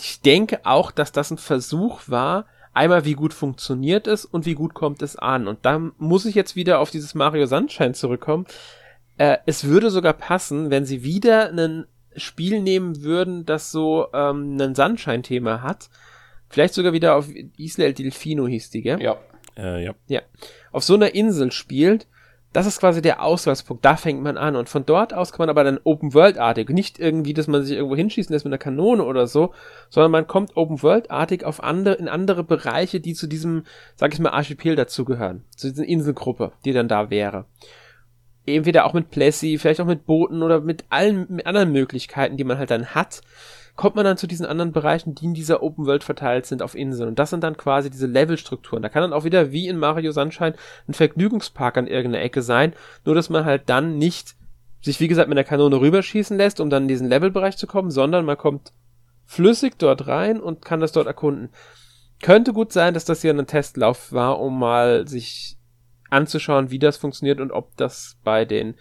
Speaker 1: ich denke auch, dass das ein Versuch war, einmal wie gut funktioniert es und wie gut kommt es an. Und da muss ich jetzt wieder auf dieses Mario Sunshine zurückkommen. Äh, es würde sogar passen, wenn sie wieder einen Spiel nehmen würden, das so ähm, ein Sunshine-Thema hat, vielleicht sogar wieder auf Isla El Delfino hieß die, gell?
Speaker 2: Ja.
Speaker 3: Äh, ja.
Speaker 1: Ja. Auf so einer Insel spielt, das ist quasi der Ausgangspunkt. Da fängt man an. Und von dort aus kann man aber dann Open-World-artig, nicht irgendwie, dass man sich irgendwo hinschießen lässt mit einer Kanone oder so, sondern man kommt Open-World-artig auf andere, in andere Bereiche, die zu diesem, sag ich mal, Archipel dazugehören. Zu dieser Inselgruppe, die dann da wäre. Entweder auch mit Plessy, vielleicht auch mit Booten oder mit allen mit anderen Möglichkeiten, die man halt dann hat kommt man dann zu diesen anderen Bereichen, die in dieser Open World verteilt sind auf Inseln. Und das sind dann quasi diese Levelstrukturen. Da kann dann auch wieder wie in Mario Sunshine ein Vergnügungspark an irgendeiner Ecke sein, nur dass man halt dann nicht sich, wie gesagt, mit der Kanone rüberschießen lässt, um dann in diesen Levelbereich zu kommen, sondern man kommt flüssig dort rein und kann das dort erkunden. Könnte gut sein, dass das hier ein Testlauf war, um mal sich anzuschauen, wie das funktioniert und ob das bei den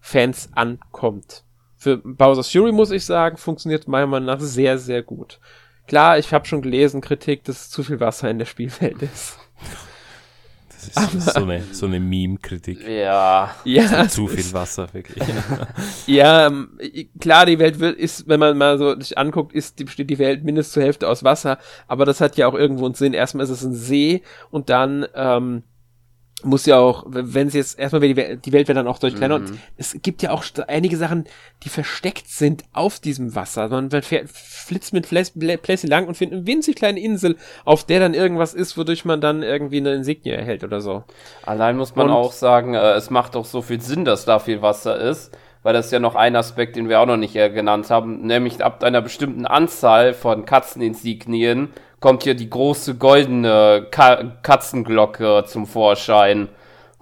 Speaker 1: Fans ankommt für Bowser's Fury muss ich sagen, funktioniert meiner Meinung nach sehr, sehr gut. Klar, ich habe schon gelesen, Kritik, dass zu viel Wasser in der Spielwelt ist.
Speaker 3: Das ist so eine, so eine Meme-Kritik.
Speaker 2: Ja.
Speaker 1: Ja.
Speaker 3: Zu viel Wasser, wirklich.
Speaker 1: ja, ähm, klar, die Welt wird, ist, wenn man mal so sich anguckt, ist, besteht die Welt mindestens zur Hälfte aus Wasser. Aber das hat ja auch irgendwo einen Sinn. Erstmal ist es ein See und dann, ähm, muss ja auch, wenn sie jetzt erstmal die Welt, die Welt wird dann auch durch kleiner mhm. und es gibt ja auch einige Sachen, die versteckt sind auf diesem Wasser. Man fährt, flitzt mit Plässe lang und findet eine winzig kleine Insel, auf der dann irgendwas ist, wodurch man dann irgendwie eine Insignie erhält oder so.
Speaker 2: Allein muss man und, auch sagen, äh, es macht auch so viel Sinn, dass da viel Wasser ist, weil das ist ja noch ein Aspekt, den wir auch noch nicht äh, genannt haben, nämlich ab einer bestimmten Anzahl von Katzeninsignien kommt hier die große goldene Ka Katzenglocke zum Vorschein.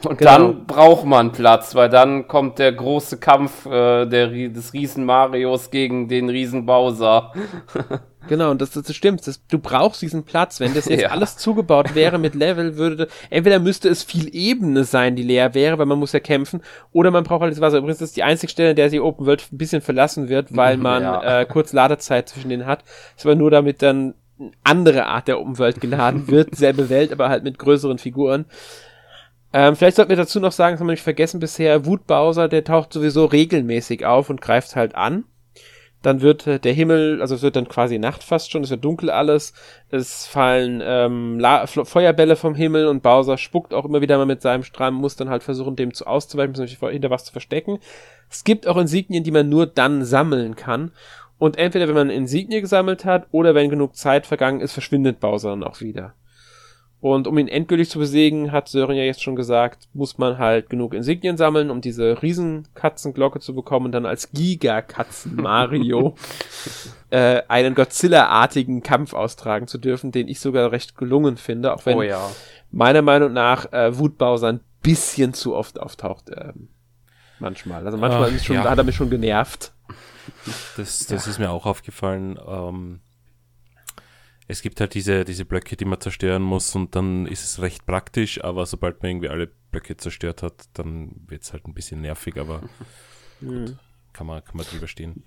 Speaker 2: Und genau. dann braucht man Platz, weil dann kommt der große Kampf äh, der, des Riesen Marios gegen den Riesen Bowser.
Speaker 1: genau, und das, das stimmt. Das, du brauchst diesen Platz. Wenn das jetzt ja. alles zugebaut wäre mit Level, würde entweder müsste es viel Ebene sein, die leer wäre, weil man muss ja kämpfen, oder man braucht halt das Wasser. Übrigens ist das die einzige Stelle, in der die Open World ein bisschen verlassen wird, weil man ja. äh, kurz Ladezeit zwischen denen hat. Das war nur damit dann andere Art der Umwelt geladen wird, selbe Welt, aber halt mit größeren Figuren. Ähm, vielleicht sollten wir dazu noch sagen, das haben wir nicht vergessen bisher, Wut Bowser, der taucht sowieso regelmäßig auf und greift halt an. Dann wird äh, der Himmel, also es wird dann quasi Nacht fast schon, es wird dunkel alles, es fallen ähm, La Feuerbälle vom Himmel und Bowser spuckt auch immer wieder mal mit seinem Strahl, muss dann halt versuchen, dem zu auszuweichen, sich hinter was zu verstecken. Es gibt auch Insignien, die man nur dann sammeln kann. Und entweder wenn man Insignie gesammelt hat oder wenn genug Zeit vergangen ist, verschwindet Bowser dann auch wieder. Und um ihn endgültig zu besiegen, hat Sören ja jetzt schon gesagt, muss man halt genug Insignien sammeln, um diese Riesenkatzenglocke zu bekommen und dann als Gigakatzen Mario äh, einen Godzilla-artigen Kampf austragen zu dürfen, den ich sogar recht gelungen finde, auch wenn
Speaker 2: oh ja.
Speaker 1: meiner Meinung nach äh, Wutbowser ein bisschen zu oft auftaucht. Ähm, manchmal. Also manchmal Ach, schon, ja. hat er mich schon genervt.
Speaker 3: Das, das ja. ist mir auch aufgefallen. Ähm, es gibt halt diese, diese Blöcke, die man zerstören muss und dann ist es recht praktisch, aber sobald man irgendwie alle Blöcke zerstört hat, dann wird es halt ein bisschen nervig, aber mhm. gut, kann man, kann man drüber stehen.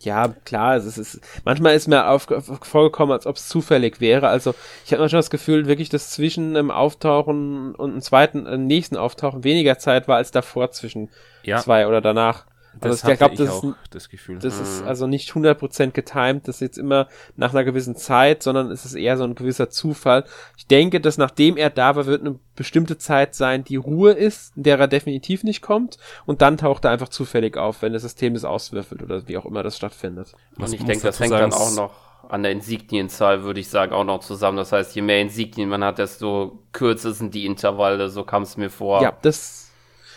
Speaker 1: Ja, klar, es ist, manchmal ist mir auf, vorgekommen, als ob es zufällig wäre. Also ich habe manchmal das Gefühl, wirklich, dass zwischen einem Auftauchen und einem zweiten, äh, nächsten Auftauchen weniger Zeit war als davor zwischen ja. zwei oder danach.
Speaker 3: Also das ich glaube, das, ist, das Gefühl.
Speaker 1: Das ist mhm. also nicht 100% getimed, das ist jetzt immer nach einer gewissen Zeit, sondern es ist eher so ein gewisser Zufall. Ich denke, dass nachdem er da war, wird eine bestimmte Zeit sein, die Ruhe ist, in der er definitiv nicht kommt und dann taucht er einfach zufällig auf, wenn das System es auswürfelt oder wie auch immer das stattfindet.
Speaker 2: Und ich denke, das hängt dann auch noch an der Insignienzahl, würde ich sagen, auch noch zusammen. Das heißt, je mehr Insignien man hat, desto kürzer sind die Intervalle, so kam es mir vor.
Speaker 1: Ja, das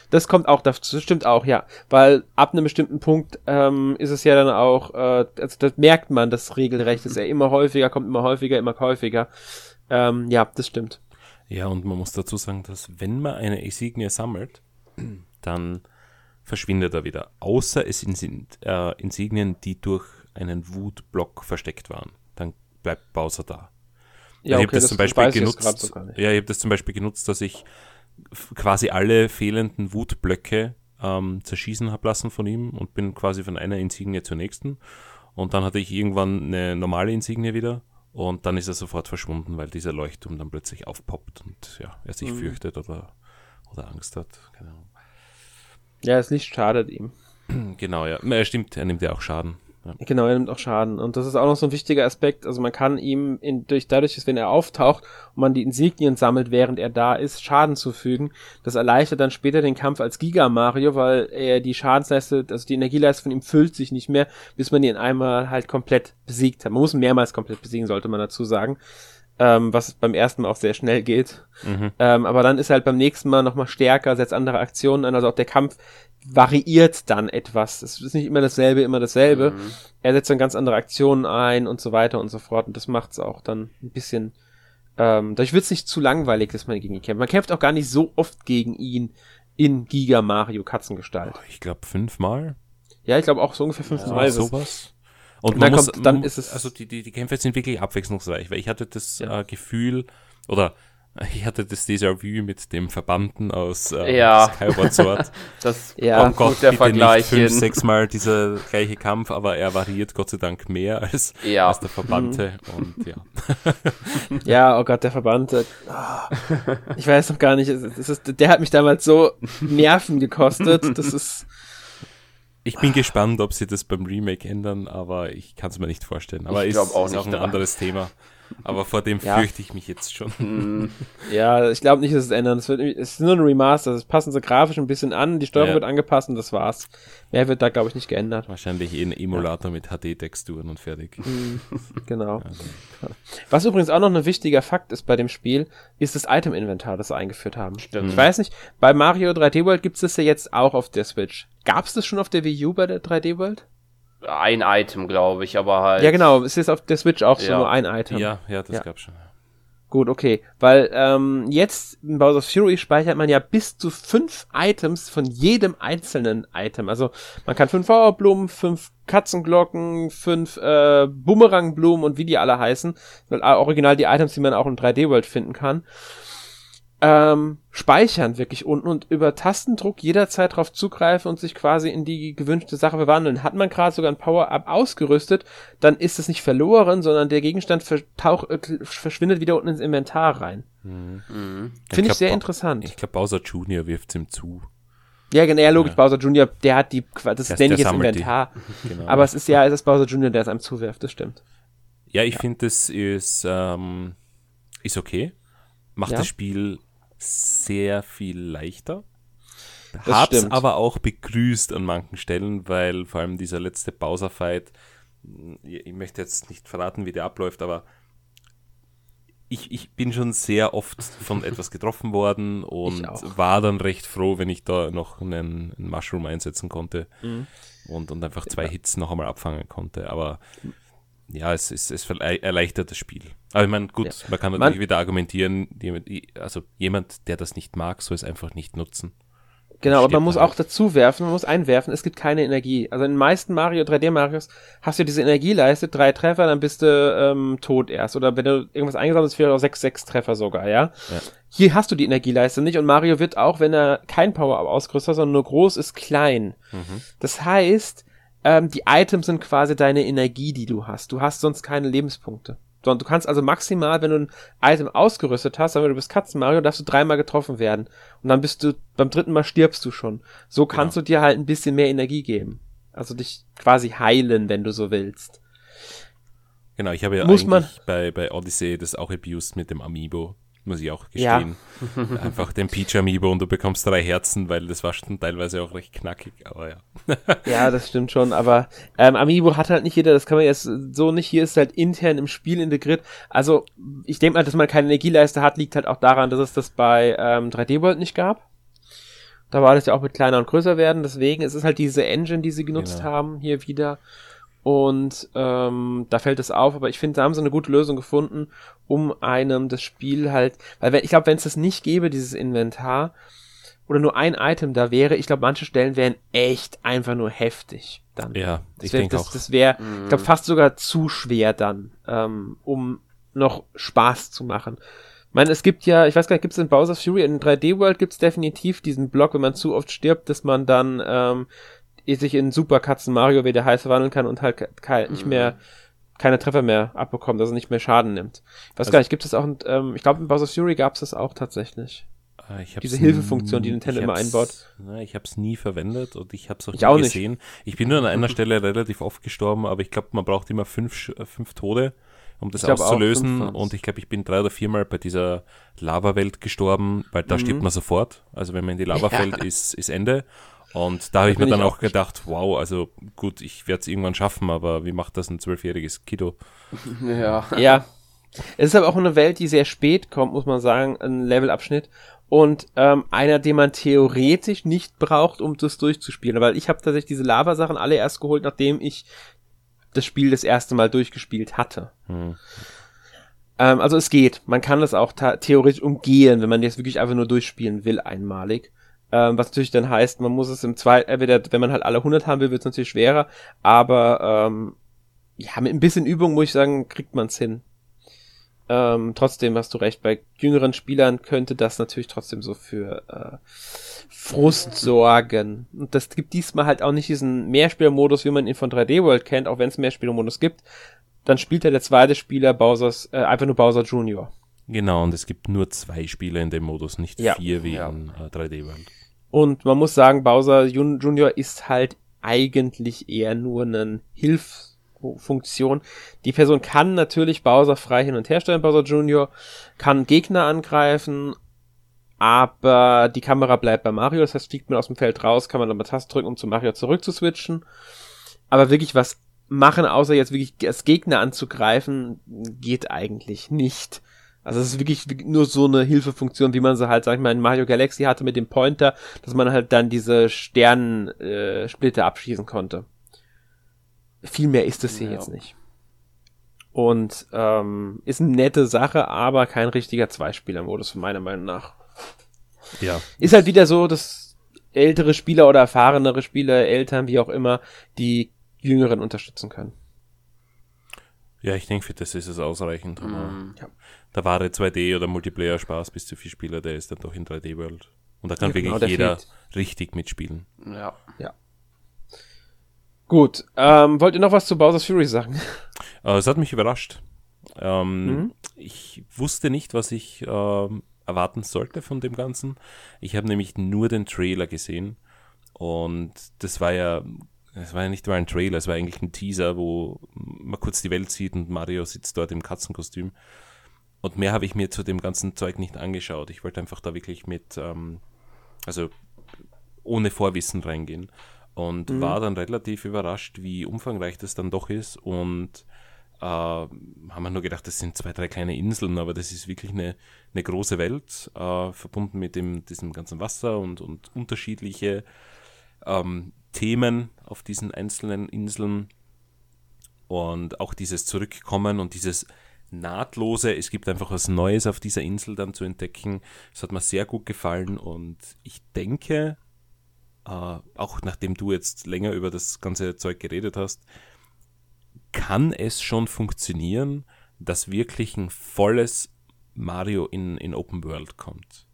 Speaker 1: das kommt auch, das stimmt auch, ja. Weil ab einem bestimmten Punkt ähm, ist es ja dann auch, äh, also das merkt man, das Regelrecht ist ja immer häufiger, kommt immer häufiger, immer häufiger. Ähm, ja, das stimmt.
Speaker 3: Ja, und man muss dazu sagen, dass wenn man eine Insignie sammelt, dann verschwindet er wieder. Außer es sind äh, Insignien, die durch einen Wutblock versteckt waren. Dann bleibt Bowser da. Ja, okay, ich habe das, das, zum Beispiel genutzt. Ja, ich habe das zum Beispiel genutzt, dass ich quasi alle fehlenden Wutblöcke ähm, zerschießen habe lassen von ihm und bin quasi von einer Insignie zur nächsten. Und dann hatte ich irgendwann eine normale Insignie wieder und dann ist er sofort verschwunden, weil dieser Leuchtturm dann plötzlich aufpoppt und ja, er sich mhm. fürchtet oder, oder Angst hat. Keine Ahnung.
Speaker 1: Ja, das Licht schadet ihm.
Speaker 3: Genau, ja. Er stimmt, er nimmt ja auch Schaden. Ja.
Speaker 1: Genau, er nimmt auch Schaden. Und das ist auch noch so ein wichtiger Aspekt. Also man kann ihm in, durch, dadurch, dass wenn er auftaucht und man die Insignien sammelt, während er da ist, Schaden zufügen. Das erleichtert dann später den Kampf als Giga Mario, weil er die Schadensleiste, also die Energieleiste von ihm füllt sich nicht mehr, bis man ihn einmal halt komplett besiegt hat. Man muss ihn mehrmals komplett besiegen, sollte man dazu sagen. Ähm, was beim ersten Mal auch sehr schnell geht. Mhm. Ähm, aber dann ist er halt beim nächsten Mal nochmal stärker, setzt andere Aktionen an. Also auch der Kampf variiert dann etwas. Es ist nicht immer dasselbe, immer dasselbe. Mhm. Er setzt dann ganz andere Aktionen ein und so weiter und so fort. Und das macht es auch dann ein bisschen. Ähm, dadurch wird es nicht zu langweilig, dass man gegen ihn kämpft. Man kämpft auch gar nicht so oft gegen ihn in Giga Mario Katzengestalt. Oh,
Speaker 3: ich glaube fünfmal.
Speaker 1: Ja, ich glaube auch so ungefähr fünfmal.
Speaker 3: Ja, sowas.
Speaker 1: Und man dann, muss, kommt, dann ist es.
Speaker 3: Also die, die, die Kämpfe sind wirklich abwechslungsreich, weil ich hatte das ja. äh, Gefühl, oder ich hatte das Déjà-vu mit dem Verbannten aus
Speaker 2: äh, ja.
Speaker 3: Skyward Sword.
Speaker 2: das ja, oh Gott, der Vergleich.
Speaker 3: Nicht fünf, sechs Mal dieser gleiche Kampf, aber er variiert Gott sei Dank mehr als, ja. als der Verbannte. Mhm. Und ja.
Speaker 1: ja, oh Gott, der Verbannte. Oh, ich weiß noch gar nicht. Es ist, der hat mich damals so Nerven gekostet. Das ist.
Speaker 3: Ich bin gespannt, ob sie das beim Remake ändern, aber ich kann es mir nicht vorstellen. Aber ich ist, auch, ist auch ein anderes Thema. Aber vor dem ja. fürchte ich mich jetzt schon.
Speaker 1: Hm. ja, ich glaube nicht, dass es ändern. Es, wird, es ist nur ein Remaster. Es passen sie grafisch ein bisschen an, die Steuerung ja. wird angepasst und das war's. Mehr wird da, glaube ich, nicht geändert.
Speaker 3: Wahrscheinlich eh ein Emulator ja. mit HD-Texturen und fertig.
Speaker 1: Mhm. genau. Also. Was übrigens auch noch ein wichtiger Fakt ist bei dem Spiel, ist das Item-Inventar, das sie eingeführt haben. Stimmt. Ich weiß nicht, bei Mario 3D World gibt es das ja jetzt auch auf der Switch. Gab es das schon auf der Wii U bei der 3D World?
Speaker 2: Ein Item, glaube ich, aber halt.
Speaker 1: Ja, genau, es ist auf der Switch auch so nur ein Item.
Speaker 3: Ja, ja, das ja. gab's schon.
Speaker 1: Gut, okay. Weil ähm, jetzt in Bowser's Fury speichert man ja bis zu fünf Items von jedem einzelnen Item. Also man kann fünf Feuerblumen, fünf Katzenglocken, fünf äh, Bumerangblumen und wie die alle heißen. Original die Items, die man auch in 3D-World finden kann ähm, speichern wirklich unten und über Tastendruck jederzeit drauf zugreifen und sich quasi in die gewünschte Sache verwandeln. Hat man gerade sogar ein Power-Up ausgerüstet, dann ist es nicht verloren, sondern der Gegenstand vertauch, äh, verschwindet wieder unten ins Inventar rein. Mhm. Finde ich, ich sehr interessant.
Speaker 3: Ich glaube, Bowser Jr. wirft es ihm zu.
Speaker 1: Ja, genau, ja, logisch, ja. Bowser Jr., der hat die, das ist jetzt Inventar. Genau. Aber es ist ja, es ist Bowser Jr., der es einem zuwirft, das stimmt.
Speaker 3: Ja, ich ja. finde, das ist, ähm, ist okay. Macht ja. das Spiel sehr viel leichter. Das Hab's stimmt. aber auch begrüßt an manchen Stellen, weil vor allem dieser letzte Bowser-Fight, ich möchte jetzt nicht verraten, wie der abläuft, aber ich, ich bin schon sehr oft von etwas getroffen worden und war dann recht froh, wenn ich da noch einen, einen Mushroom einsetzen konnte mhm. und, und einfach zwei Hits noch einmal abfangen konnte. Aber ja, es, es, es erleichtert das Spiel. Aber ich meine, gut, ja. man kann natürlich man, wieder argumentieren, also jemand, der das nicht mag, soll es einfach nicht nutzen.
Speaker 1: Genau, aber man muss auch dazu werfen, man muss einwerfen, es gibt keine Energie. Also in den meisten Mario 3D Marios hast du diese Energieleiste, drei Treffer, dann bist du ähm, tot erst. Oder wenn du irgendwas eingesammelt hast, vielleicht auch sechs, sechs Treffer sogar, ja? ja? Hier hast du die Energieleiste nicht und Mario wird auch, wenn er kein Power-Up ausgerüstet hat, sondern nur groß ist, klein. Mhm. Das heißt, ähm, die Items sind quasi deine Energie, die du hast. Du hast sonst keine Lebenspunkte. Sondern du kannst also maximal, wenn du ein Item ausgerüstet hast, sagen wir, du bist Katzenmario, darfst du dreimal getroffen werden. Und dann bist du, beim dritten Mal stirbst du schon. So kannst ja. du dir halt ein bisschen mehr Energie geben. Also dich quasi heilen, wenn du so willst.
Speaker 3: Genau, ich habe ja Muss eigentlich bei, bei Odyssey das auch abused mit dem Amiibo muss ich auch gestehen. Ja. Einfach den Peach Amiibo und du bekommst drei Herzen, weil das war schon teilweise auch recht knackig, aber ja.
Speaker 1: ja, das stimmt schon, aber ähm, Amiibo hat halt nicht jeder, das kann man jetzt so nicht, hier ist halt intern im Spiel integriert. Also, ich denke mal, dass man keine Energieleiste hat, liegt halt auch daran, dass es das bei ähm, 3D World nicht gab. Da war das ja auch mit kleiner und größer werden, deswegen ist es halt diese Engine, die sie genutzt genau. haben, hier wieder. Und ähm, da fällt es auf, aber ich finde, da haben sie eine gute Lösung gefunden, um einem das Spiel halt, weil wenn, ich glaube, wenn es das nicht gäbe, dieses Inventar, oder nur ein Item da wäre, ich glaube, manche Stellen wären echt einfach nur heftig dann.
Speaker 3: Ja,
Speaker 1: das ich denke auch. Das wäre, mhm. ich glaube, fast sogar zu schwer dann, ähm, um noch Spaß zu machen. Ich meine, es gibt ja, ich weiß gar nicht, gibt es in Bowser's Fury in 3D World gibt es definitiv diesen Block, wenn man zu oft stirbt, dass man dann ähm, sich in Superkatzen Mario wieder heiß verwandeln kann und halt nicht mehr keine Treffer mehr abbekommt, also nicht mehr Schaden nimmt. Ich weiß also, gar nicht, gibt es auch, ähm, ich glaube in Bowser's Fury gab es das auch tatsächlich. Ah, Diese Hilfefunktion, die Nintendo immer einbaut.
Speaker 3: Na, ich habe es nie verwendet und ich habe es auch
Speaker 1: ich nie auch
Speaker 3: gesehen. Nicht. Ich bin nur an einer Stelle relativ oft gestorben, aber ich glaube, man braucht immer fünf, äh, fünf Tode, um das auszulösen. Und ich glaube, ich bin drei oder viermal bei dieser Lava-Welt gestorben, weil da mhm. stirbt man sofort. Also wenn man in die Lava ja. fällt, ist, ist Ende. Und da habe ich mir dann auch, auch gedacht, wow, also gut, ich werde es irgendwann schaffen, aber wie macht das ein zwölfjähriges Kiddo?
Speaker 1: Ja. Ja. Es ist aber auch eine Welt, die sehr spät kommt, muss man sagen, ein Levelabschnitt. Und ähm, einer, den man theoretisch nicht braucht, um das durchzuspielen. Weil ich habe tatsächlich diese Lava-Sachen alle erst geholt, nachdem ich das Spiel das erste Mal durchgespielt hatte. Hm. Ähm, also es geht. Man kann das auch theoretisch umgehen, wenn man jetzt wirklich einfach nur durchspielen will, einmalig. Ähm, was natürlich dann heißt, man muss es im zweiten, entweder, wenn man halt alle 100 haben will, wird es natürlich schwerer, aber ähm, ja, mit ein bisschen Übung, muss ich sagen, kriegt man es hin. Ähm, trotzdem hast du recht, bei jüngeren Spielern könnte das natürlich trotzdem so für äh, Frust sorgen. Und das gibt diesmal halt auch nicht diesen Mehrspielermodus, wie man ihn von 3D World kennt, auch wenn es Mehrspielermodus gibt. Dann spielt ja der zweite Spieler Bowser's, äh, einfach nur Bowser Junior.
Speaker 3: Genau, und es gibt nur zwei Spieler in dem Modus, nicht ja. vier wie ja. in äh, 3D World.
Speaker 1: Und man muss sagen, Bowser Junior ist halt eigentlich eher nur ein Hilfsfunktion. Die Person kann natürlich Bowser frei hin und her stellen, Bowser Junior, kann Gegner angreifen, aber die Kamera bleibt bei Mario, das heißt, fliegt man aus dem Feld raus, kann man dann mal Taste drücken, um zu Mario zurück zu switchen. Aber wirklich was machen, außer jetzt wirklich als Gegner anzugreifen, geht eigentlich nicht. Also es ist wirklich nur so eine Hilfefunktion, wie man sie halt, sag ich mal, in Mario Galaxy hatte mit dem Pointer, dass man halt dann diese Sternensplitter äh, abschießen konnte. Viel mehr ist es hier ja. jetzt nicht. Und ähm, ist eine nette Sache, aber kein richtiger Zweispieler-Modus, meiner Meinung nach.
Speaker 3: Ja.
Speaker 1: Ist halt wieder so, dass ältere Spieler oder erfahrenere Spieler, Eltern, wie auch immer, die Jüngeren unterstützen können.
Speaker 3: Ja, ich denke, für das ist es ausreichend. Mm. Ja. Der wahre 2D- oder Multiplayer-Spaß bis zu vier Spieler, der ist dann doch in 3D-World. Und da kann ja, wirklich genau, jeder fehlt. richtig mitspielen.
Speaker 1: Ja. Ja. Gut, ähm, wollt ihr noch was zu Bowser's Fury sagen?
Speaker 3: Äh, es hat mich überrascht. Ähm, mhm. Ich wusste nicht, was ich ähm, erwarten sollte von dem Ganzen. Ich habe nämlich nur den Trailer gesehen und das war ja es war ja nicht mal ein Trailer, es war eigentlich ein Teaser, wo man kurz die Welt sieht und Mario sitzt dort im Katzenkostüm. Und mehr habe ich mir zu dem ganzen Zeug nicht angeschaut. Ich wollte einfach da wirklich mit, ähm, also ohne Vorwissen reingehen. Und mhm. war dann relativ überrascht, wie umfangreich das dann doch ist. Und äh, haben wir nur gedacht, das sind zwei, drei kleine Inseln, aber das ist wirklich eine, eine große Welt, äh, verbunden mit dem, diesem ganzen Wasser und, und unterschiedliche ähm, Themen auf diesen einzelnen Inseln und auch dieses Zurückkommen und dieses nahtlose, es gibt einfach was Neues auf dieser Insel dann zu entdecken. Das hat mir sehr gut gefallen und ich denke, äh, auch nachdem du jetzt länger über das ganze Zeug geredet hast, kann es schon funktionieren, dass wirklich ein volles Mario in, in Open World kommt.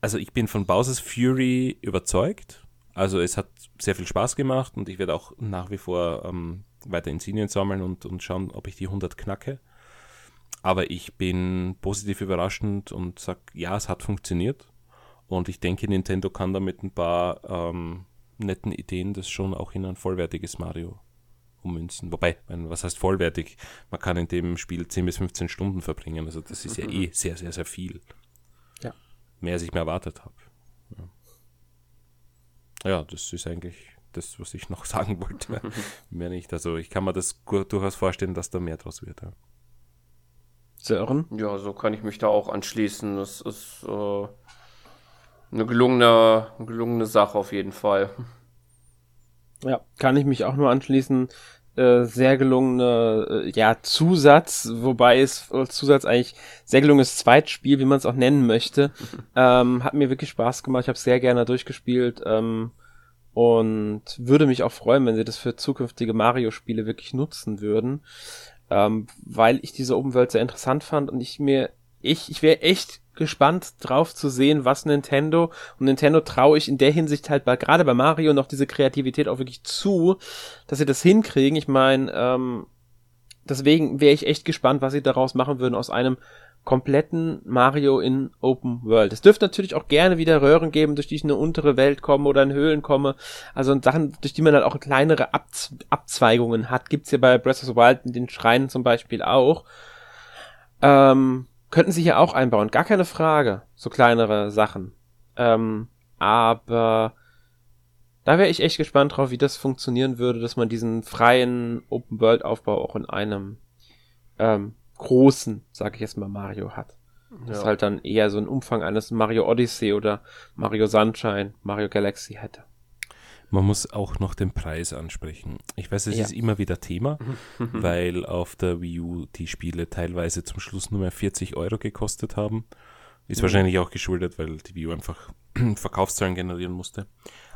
Speaker 3: Also ich bin von Bowser's Fury überzeugt also es hat sehr viel Spaß gemacht und ich werde auch nach wie vor ähm, weiter Insignien sammeln und, und schauen, ob ich die 100 knacke. Aber ich bin positiv überraschend und sage, ja, es hat funktioniert. Und ich denke, Nintendo kann da mit ein paar ähm, netten Ideen das schon auch in ein vollwertiges Mario ummünzen. Wobei, was heißt vollwertig? Man kann in dem Spiel 10 bis 15 Stunden verbringen. Also das ist ja eh sehr, sehr, sehr viel. Ja. Mehr als ich mir erwartet habe. Ja ja, das ist eigentlich das, was ich noch sagen wollte. mehr nicht. Also ich kann mir das durchaus vorstellen, dass da mehr draus wird. Ja.
Speaker 2: Sören? Ja, so kann ich mich da auch anschließen. Das ist äh, eine gelungene, gelungene Sache auf jeden Fall.
Speaker 1: Ja, kann ich mich auch nur anschließen. Äh, sehr gelungene äh, ja, Zusatz, wobei es als Zusatz eigentlich sehr gelungenes Zweitspiel, wie man es auch nennen möchte. ähm, hat mir wirklich Spaß gemacht, ich habe sehr gerne durchgespielt ähm, und würde mich auch freuen, wenn sie das für zukünftige Mario-Spiele wirklich nutzen würden, ähm, weil ich diese World sehr interessant fand und ich mir ich, ich wäre echt gespannt drauf zu sehen, was Nintendo und Nintendo traue ich in der Hinsicht halt bei, gerade bei Mario noch diese Kreativität auch wirklich zu, dass sie das hinkriegen. Ich meine, ähm, deswegen wäre ich echt gespannt, was sie daraus machen würden aus einem kompletten Mario in Open World. Es dürfte natürlich auch gerne wieder Röhren geben, durch die ich in eine untere Welt komme oder in Höhlen komme. Also Sachen, durch die man dann auch kleinere Abz Abzweigungen hat. Gibt's hier bei Breath of the Wild in den Schreinen zum Beispiel auch. Ähm, könnten sie hier auch einbauen. Gar keine Frage. So kleinere Sachen. Ähm, aber da wäre ich echt gespannt drauf, wie das funktionieren würde, dass man diesen freien Open-World-Aufbau auch in einem ähm, großen, sage ich jetzt mal, Mario hat. Das halt dann eher so ein Umfang eines Mario Odyssey oder Mario Sunshine, Mario Galaxy hätte.
Speaker 3: Man muss auch noch den Preis ansprechen. Ich weiß, es ja. ist immer wieder Thema, weil auf der Wii U die Spiele teilweise zum Schluss nur mehr 40 Euro gekostet haben. Ist mhm. wahrscheinlich auch geschuldet, weil die Wii U einfach Verkaufszahlen generieren musste.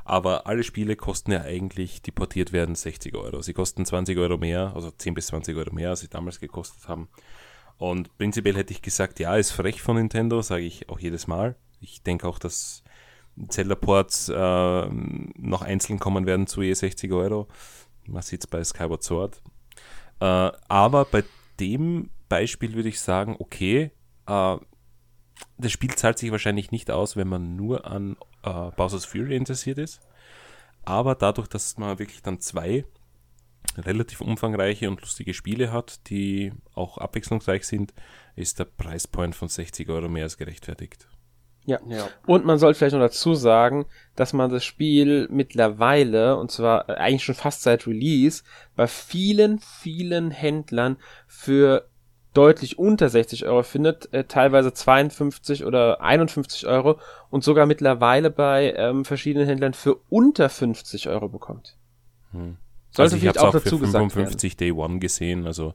Speaker 3: Aber alle Spiele kosten ja eigentlich, die portiert werden, 60 Euro. Sie kosten 20 Euro mehr, also 10 bis 20 Euro mehr, als sie damals gekostet haben. Und prinzipiell hätte ich gesagt, ja, ist frech von Nintendo, sage ich auch jedes Mal. Ich denke auch, dass Zelda-Ports äh, noch einzeln kommen werden zu je 60 Euro. Man sieht es bei Skyward Sword. Äh, aber bei dem Beispiel würde ich sagen, okay, äh, das Spiel zahlt sich wahrscheinlich nicht aus, wenn man nur an äh, Bowser's Fury interessiert ist. Aber dadurch, dass man wirklich dann zwei relativ umfangreiche und lustige Spiele hat, die auch abwechslungsreich sind, ist der Preispoint von 60 Euro mehr als gerechtfertigt.
Speaker 1: Ja. ja. Und man sollte vielleicht noch dazu sagen, dass man das Spiel mittlerweile, und zwar eigentlich schon fast seit Release, bei vielen, vielen Händlern für deutlich unter 60 Euro findet, äh, teilweise 52 oder 51 Euro und sogar mittlerweile bei ähm, verschiedenen Händlern für unter 50 Euro bekommt.
Speaker 3: Hm. Sollte also vielleicht auch, auch dazu für 55 Day One gesehen, also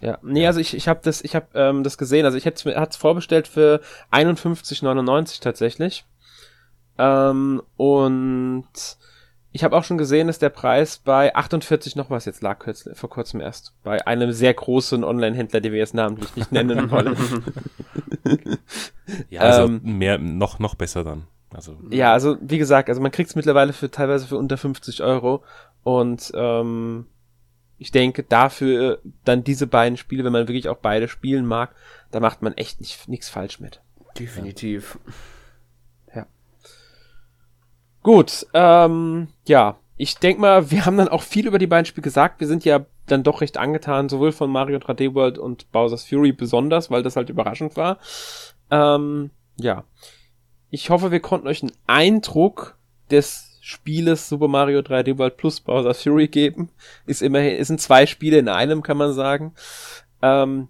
Speaker 1: ja, nee, also ich, ich habe das, ich habe ähm, das gesehen. Also ich hätte es vorbestellt für 51,99 tatsächlich. Ähm, und ich habe auch schon gesehen, dass der Preis bei 48 noch was jetzt lag kürzlich, vor kurzem erst. Bei einem sehr großen Online-Händler, den wir jetzt namentlich nicht nennen wollen.
Speaker 3: ja, also ähm, mehr, noch, noch besser dann. Also.
Speaker 1: Ja, also wie gesagt, also man kriegt es mittlerweile für teilweise für unter 50 Euro. Und ähm, ich denke, dafür dann diese beiden Spiele, wenn man wirklich auch beide spielen mag, da macht man echt nichts falsch mit.
Speaker 2: Definitiv. Ja.
Speaker 1: Gut, ähm, ja, ich denke mal, wir haben dann auch viel über die beiden Spiele gesagt. Wir sind ja dann doch recht angetan, sowohl von Mario 3D World und Bowser's Fury besonders, weil das halt überraschend war. Ähm, ja. Ich hoffe, wir konnten euch einen Eindruck des Spieles Super Mario 3D World plus Bowser's Fury geben. Ist immerhin, es sind zwei Spiele in einem, kann man sagen. Ähm,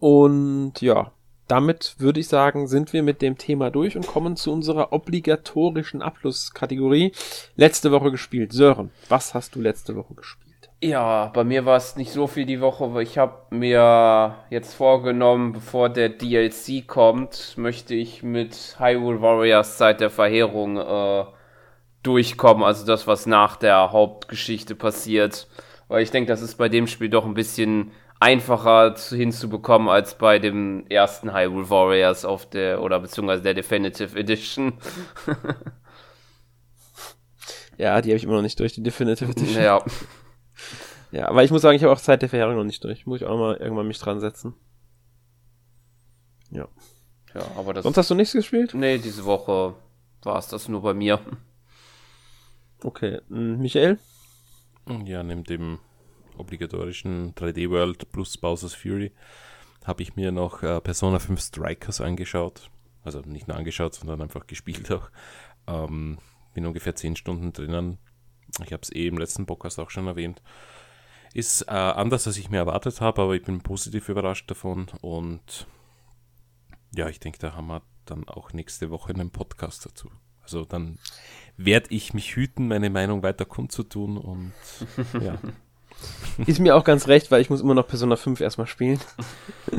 Speaker 1: und ja, damit würde ich sagen, sind wir mit dem Thema durch und kommen zu unserer obligatorischen Abschlusskategorie. Letzte Woche gespielt. Sören, was hast du letzte Woche gespielt?
Speaker 2: Ja, bei mir war es nicht so viel die Woche, weil ich habe mir jetzt vorgenommen, bevor der DLC kommt, möchte ich mit Hyrule Warriors Zeit der Verheerung äh, durchkommen. Also das, was nach der Hauptgeschichte passiert. Weil ich denke, das ist bei dem Spiel doch ein bisschen einfacher hinzubekommen als bei dem ersten Hyrule Warriors auf der, oder beziehungsweise der Definitive Edition.
Speaker 1: ja, die habe ich immer noch nicht durch, die Definitive Edition.
Speaker 2: Ja.
Speaker 1: Ja, aber ich muss sagen, ich habe auch Zeit der Verheerung noch nicht durch. Muss ich auch mal irgendwann mich dran setzen. Ja.
Speaker 2: Ja, aber das.
Speaker 1: Sonst hast du nichts gespielt?
Speaker 2: Nee, diese Woche war es das nur bei mir.
Speaker 1: Okay. Michael?
Speaker 3: Ja, neben dem obligatorischen 3D World plus Bowser's Fury habe ich mir noch äh, Persona 5 Strikers angeschaut. Also nicht nur angeschaut, sondern einfach gespielt auch. Ähm, bin ungefähr 10 Stunden drinnen. Ich habe es eh im letzten Podcast auch schon erwähnt. Ist äh, anders, als ich mir erwartet habe, aber ich bin positiv überrascht davon. Und ja, ich denke, da haben wir dann auch nächste Woche einen Podcast dazu. Also dann werde ich mich hüten, meine Meinung weiter kundzutun und ja.
Speaker 1: Ist mir auch ganz recht, weil ich muss immer noch Persona 5 erstmal spielen.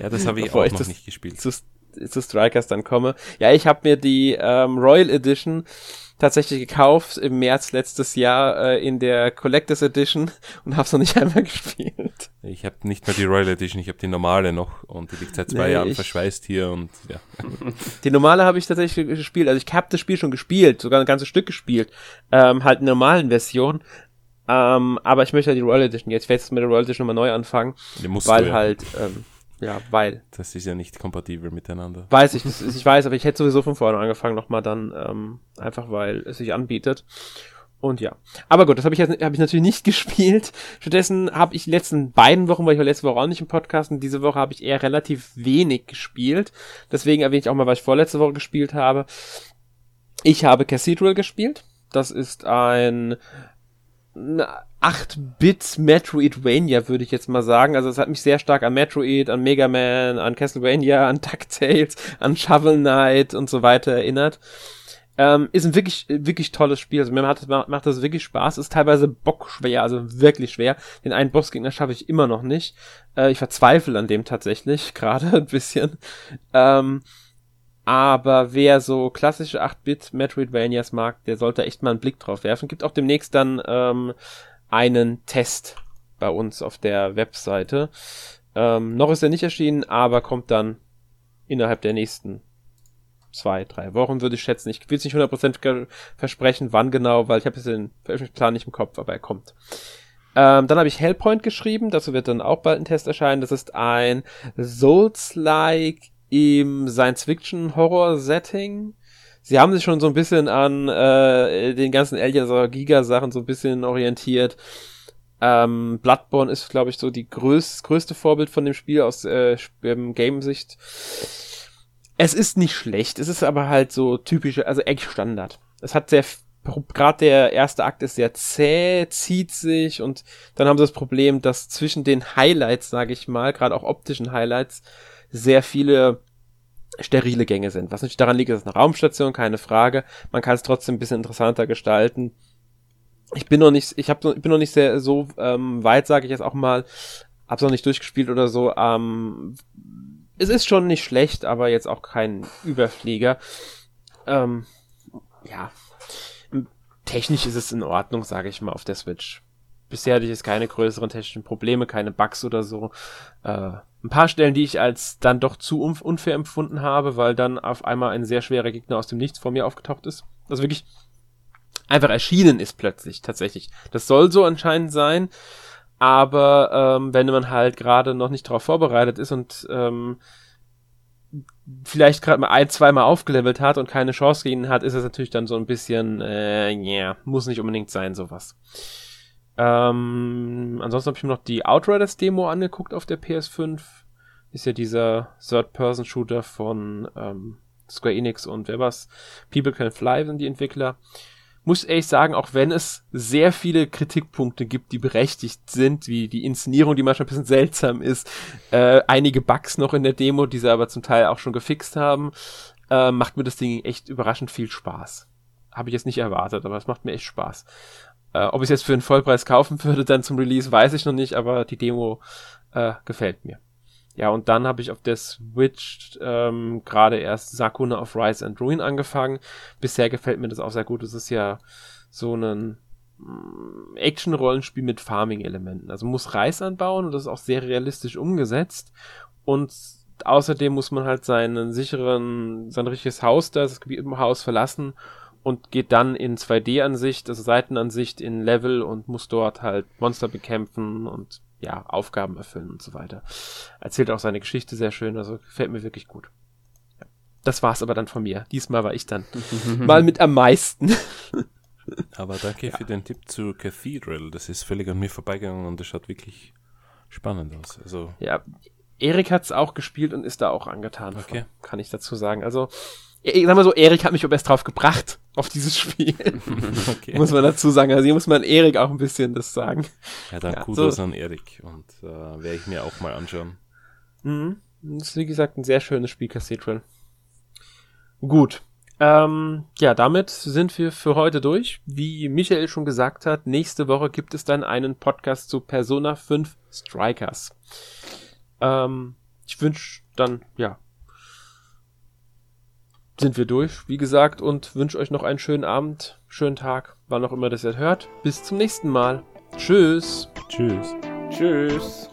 Speaker 3: Ja, das habe ich auch ich noch nicht gespielt.
Speaker 1: Zu, zu Strikers dann komme. Ja, ich habe mir die ähm, Royal Edition tatsächlich gekauft im März letztes Jahr äh, in der Collectors Edition und habe es noch nicht einmal gespielt.
Speaker 3: Ich habe nicht mehr die Royal Edition, ich habe die normale noch und die liegt seit zwei nee, Jahren verschweißt hier und ja.
Speaker 1: Die normale habe ich tatsächlich gespielt. Also ich habe das Spiel schon gespielt, sogar ein ganzes Stück gespielt, ähm, halt in der normalen Version. Ähm, aber ich möchte halt die Royal Edition jetzt. Jetzt mit der Royal Edition nochmal neu anfangen, weil du, ja. halt, ähm, Ja, weil.
Speaker 3: Das ist ja nicht kompatibel miteinander.
Speaker 1: Weiß ich, ist, ich weiß, aber ich hätte sowieso von vorne angefangen nochmal dann, ähm, einfach weil es sich anbietet. Und ja. Aber gut, das habe ich jetzt hab ich natürlich nicht gespielt. Stattdessen habe ich die letzten beiden Wochen, weil ich war letzte Woche auch nicht im Podcast und diese Woche habe ich eher relativ wenig gespielt. Deswegen erwähne ich auch mal, was ich vorletzte Woche gespielt habe. Ich habe Cathedral gespielt. Das ist ein 8-Bit Metroidvania, würde ich jetzt mal sagen. Also es hat mich sehr stark an Metroid, an Mega Man, an Castlevania, an DuckTales, an Shovel Knight und so weiter erinnert. Ähm, ist ein wirklich, wirklich tolles Spiel. Also mir macht, macht das wirklich Spaß. Ist teilweise bockschwer, also wirklich schwer. Den einen Bossgegner schaffe ich immer noch nicht. Äh, ich verzweifle an dem tatsächlich, gerade ein bisschen. Ähm, aber wer so klassische 8-Bit Metroidvanias mag, der sollte echt mal einen Blick drauf werfen. Gibt auch demnächst dann ähm, einen Test bei uns auf der Webseite. Ähm, noch ist er nicht erschienen, aber kommt dann innerhalb der nächsten zwei, drei Wochen, würde ich schätzen. Ich will es nicht 100% versprechen, wann genau, weil ich habe jetzt den Veröffentlichungsplan nicht im Kopf, aber er kommt. Ähm, dann habe ich Hellpoint geschrieben, dazu wird dann auch bald ein Test erscheinen. Das ist ein Souls-like im Science-Fiction-Horror-Setting. Sie haben sich schon so ein bisschen an äh, den ganzen Alien Giga-Sachen so ein bisschen orientiert. Ähm, Bloodborne ist, glaube ich, so die größ größte Vorbild von dem Spiel aus äh, Game-Sicht. Es ist nicht schlecht, es ist aber halt so typische, also Eckstandard. Es hat sehr, gerade der erste Akt ist sehr zäh, zieht sich und dann haben sie das Problem, dass zwischen den Highlights, sage ich mal, gerade auch optischen Highlights, sehr viele sterile Gänge sind. Was natürlich daran liegt, ist eine Raumstation, keine Frage. Man kann es trotzdem ein bisschen interessanter gestalten. Ich bin noch nicht, ich hab, ich bin noch nicht sehr so ähm, weit, sage ich jetzt auch mal. Hab's noch nicht durchgespielt oder so. Ähm, es ist schon nicht schlecht, aber jetzt auch kein Überflieger. Ähm, ja, technisch ist es in Ordnung, sage ich mal, auf der Switch. Bisher hatte ich jetzt keine größeren technischen Probleme, keine Bugs oder so. Äh, ein paar Stellen, die ich als dann doch zu unfair empfunden habe, weil dann auf einmal ein sehr schwerer Gegner aus dem Nichts vor mir aufgetaucht ist. Also wirklich einfach erschienen ist plötzlich, tatsächlich. Das soll so anscheinend sein. Aber ähm, wenn man halt gerade noch nicht darauf vorbereitet ist und ähm, vielleicht gerade mal ein, zweimal aufgelevelt hat und keine Chance gegen hat, ist es natürlich dann so ein bisschen, äh, yeah, muss nicht unbedingt sein, sowas. Ähm, ansonsten habe ich mir noch die Outriders Demo angeguckt auf der PS5. Ist ja dieser Third-Person-Shooter von ähm, Square Enix und wer was? People Can Fly sind die Entwickler muss ehrlich sagen, auch wenn es sehr viele Kritikpunkte gibt, die berechtigt sind, wie die Inszenierung, die manchmal ein bisschen seltsam ist, äh, einige Bugs noch in der Demo, die sie aber zum Teil auch schon gefixt haben, äh, macht mir das Ding echt überraschend viel Spaß. Habe ich jetzt nicht erwartet, aber es macht mir echt Spaß. Äh, ob ich es jetzt für einen Vollpreis kaufen würde, dann zum Release, weiß ich noch nicht, aber die Demo äh, gefällt mir. Ja, und dann habe ich auf der Switch ähm, gerade erst Sakuna of Rise and Ruin angefangen. Bisher gefällt mir das auch sehr gut. Es ist ja so ein mm, Action-Rollenspiel mit Farming-Elementen. Also muss Reis anbauen und das ist auch sehr realistisch umgesetzt. Und außerdem muss man halt seinen sicheren, sein richtiges Haus da, das Gebiet im Haus verlassen und geht dann in 2D-Ansicht, also Seitenansicht in Level und muss dort halt Monster bekämpfen und ja, Aufgaben erfüllen und so weiter. Erzählt auch seine Geschichte sehr schön, also gefällt mir wirklich gut. Das war's aber dann von mir. Diesmal war ich dann mal mit am meisten.
Speaker 3: aber danke ja. für den Tipp zu Cathedral. Das ist völlig an mir vorbeigegangen und das schaut wirklich spannend aus. Also
Speaker 1: ja, Erik hat's auch gespielt und ist da auch angetan. Okay. Von, kann ich dazu sagen. Also ich sag mal so, Erik hat mich aber erst drauf gebracht, auf dieses Spiel. okay. muss man dazu sagen. Also hier muss man Erik auch ein bisschen das sagen.
Speaker 3: Ja, dann ja, Kudos so. an Erik und äh, werde ich mir auch mal anschauen.
Speaker 1: Mhm. Das ist wie gesagt ein sehr schönes Spiel, Cathedral. Gut. Ähm, ja, damit sind wir für heute durch. Wie Michael schon gesagt hat, nächste Woche gibt es dann einen Podcast zu Persona 5 Strikers. Ähm, ich wünsche dann, ja, sind wir durch, wie gesagt, und wünsche euch noch einen schönen Abend, schönen Tag, wann auch immer das ihr hört. Bis zum nächsten Mal. Tschüss.
Speaker 3: Tschüss.
Speaker 2: Tschüss.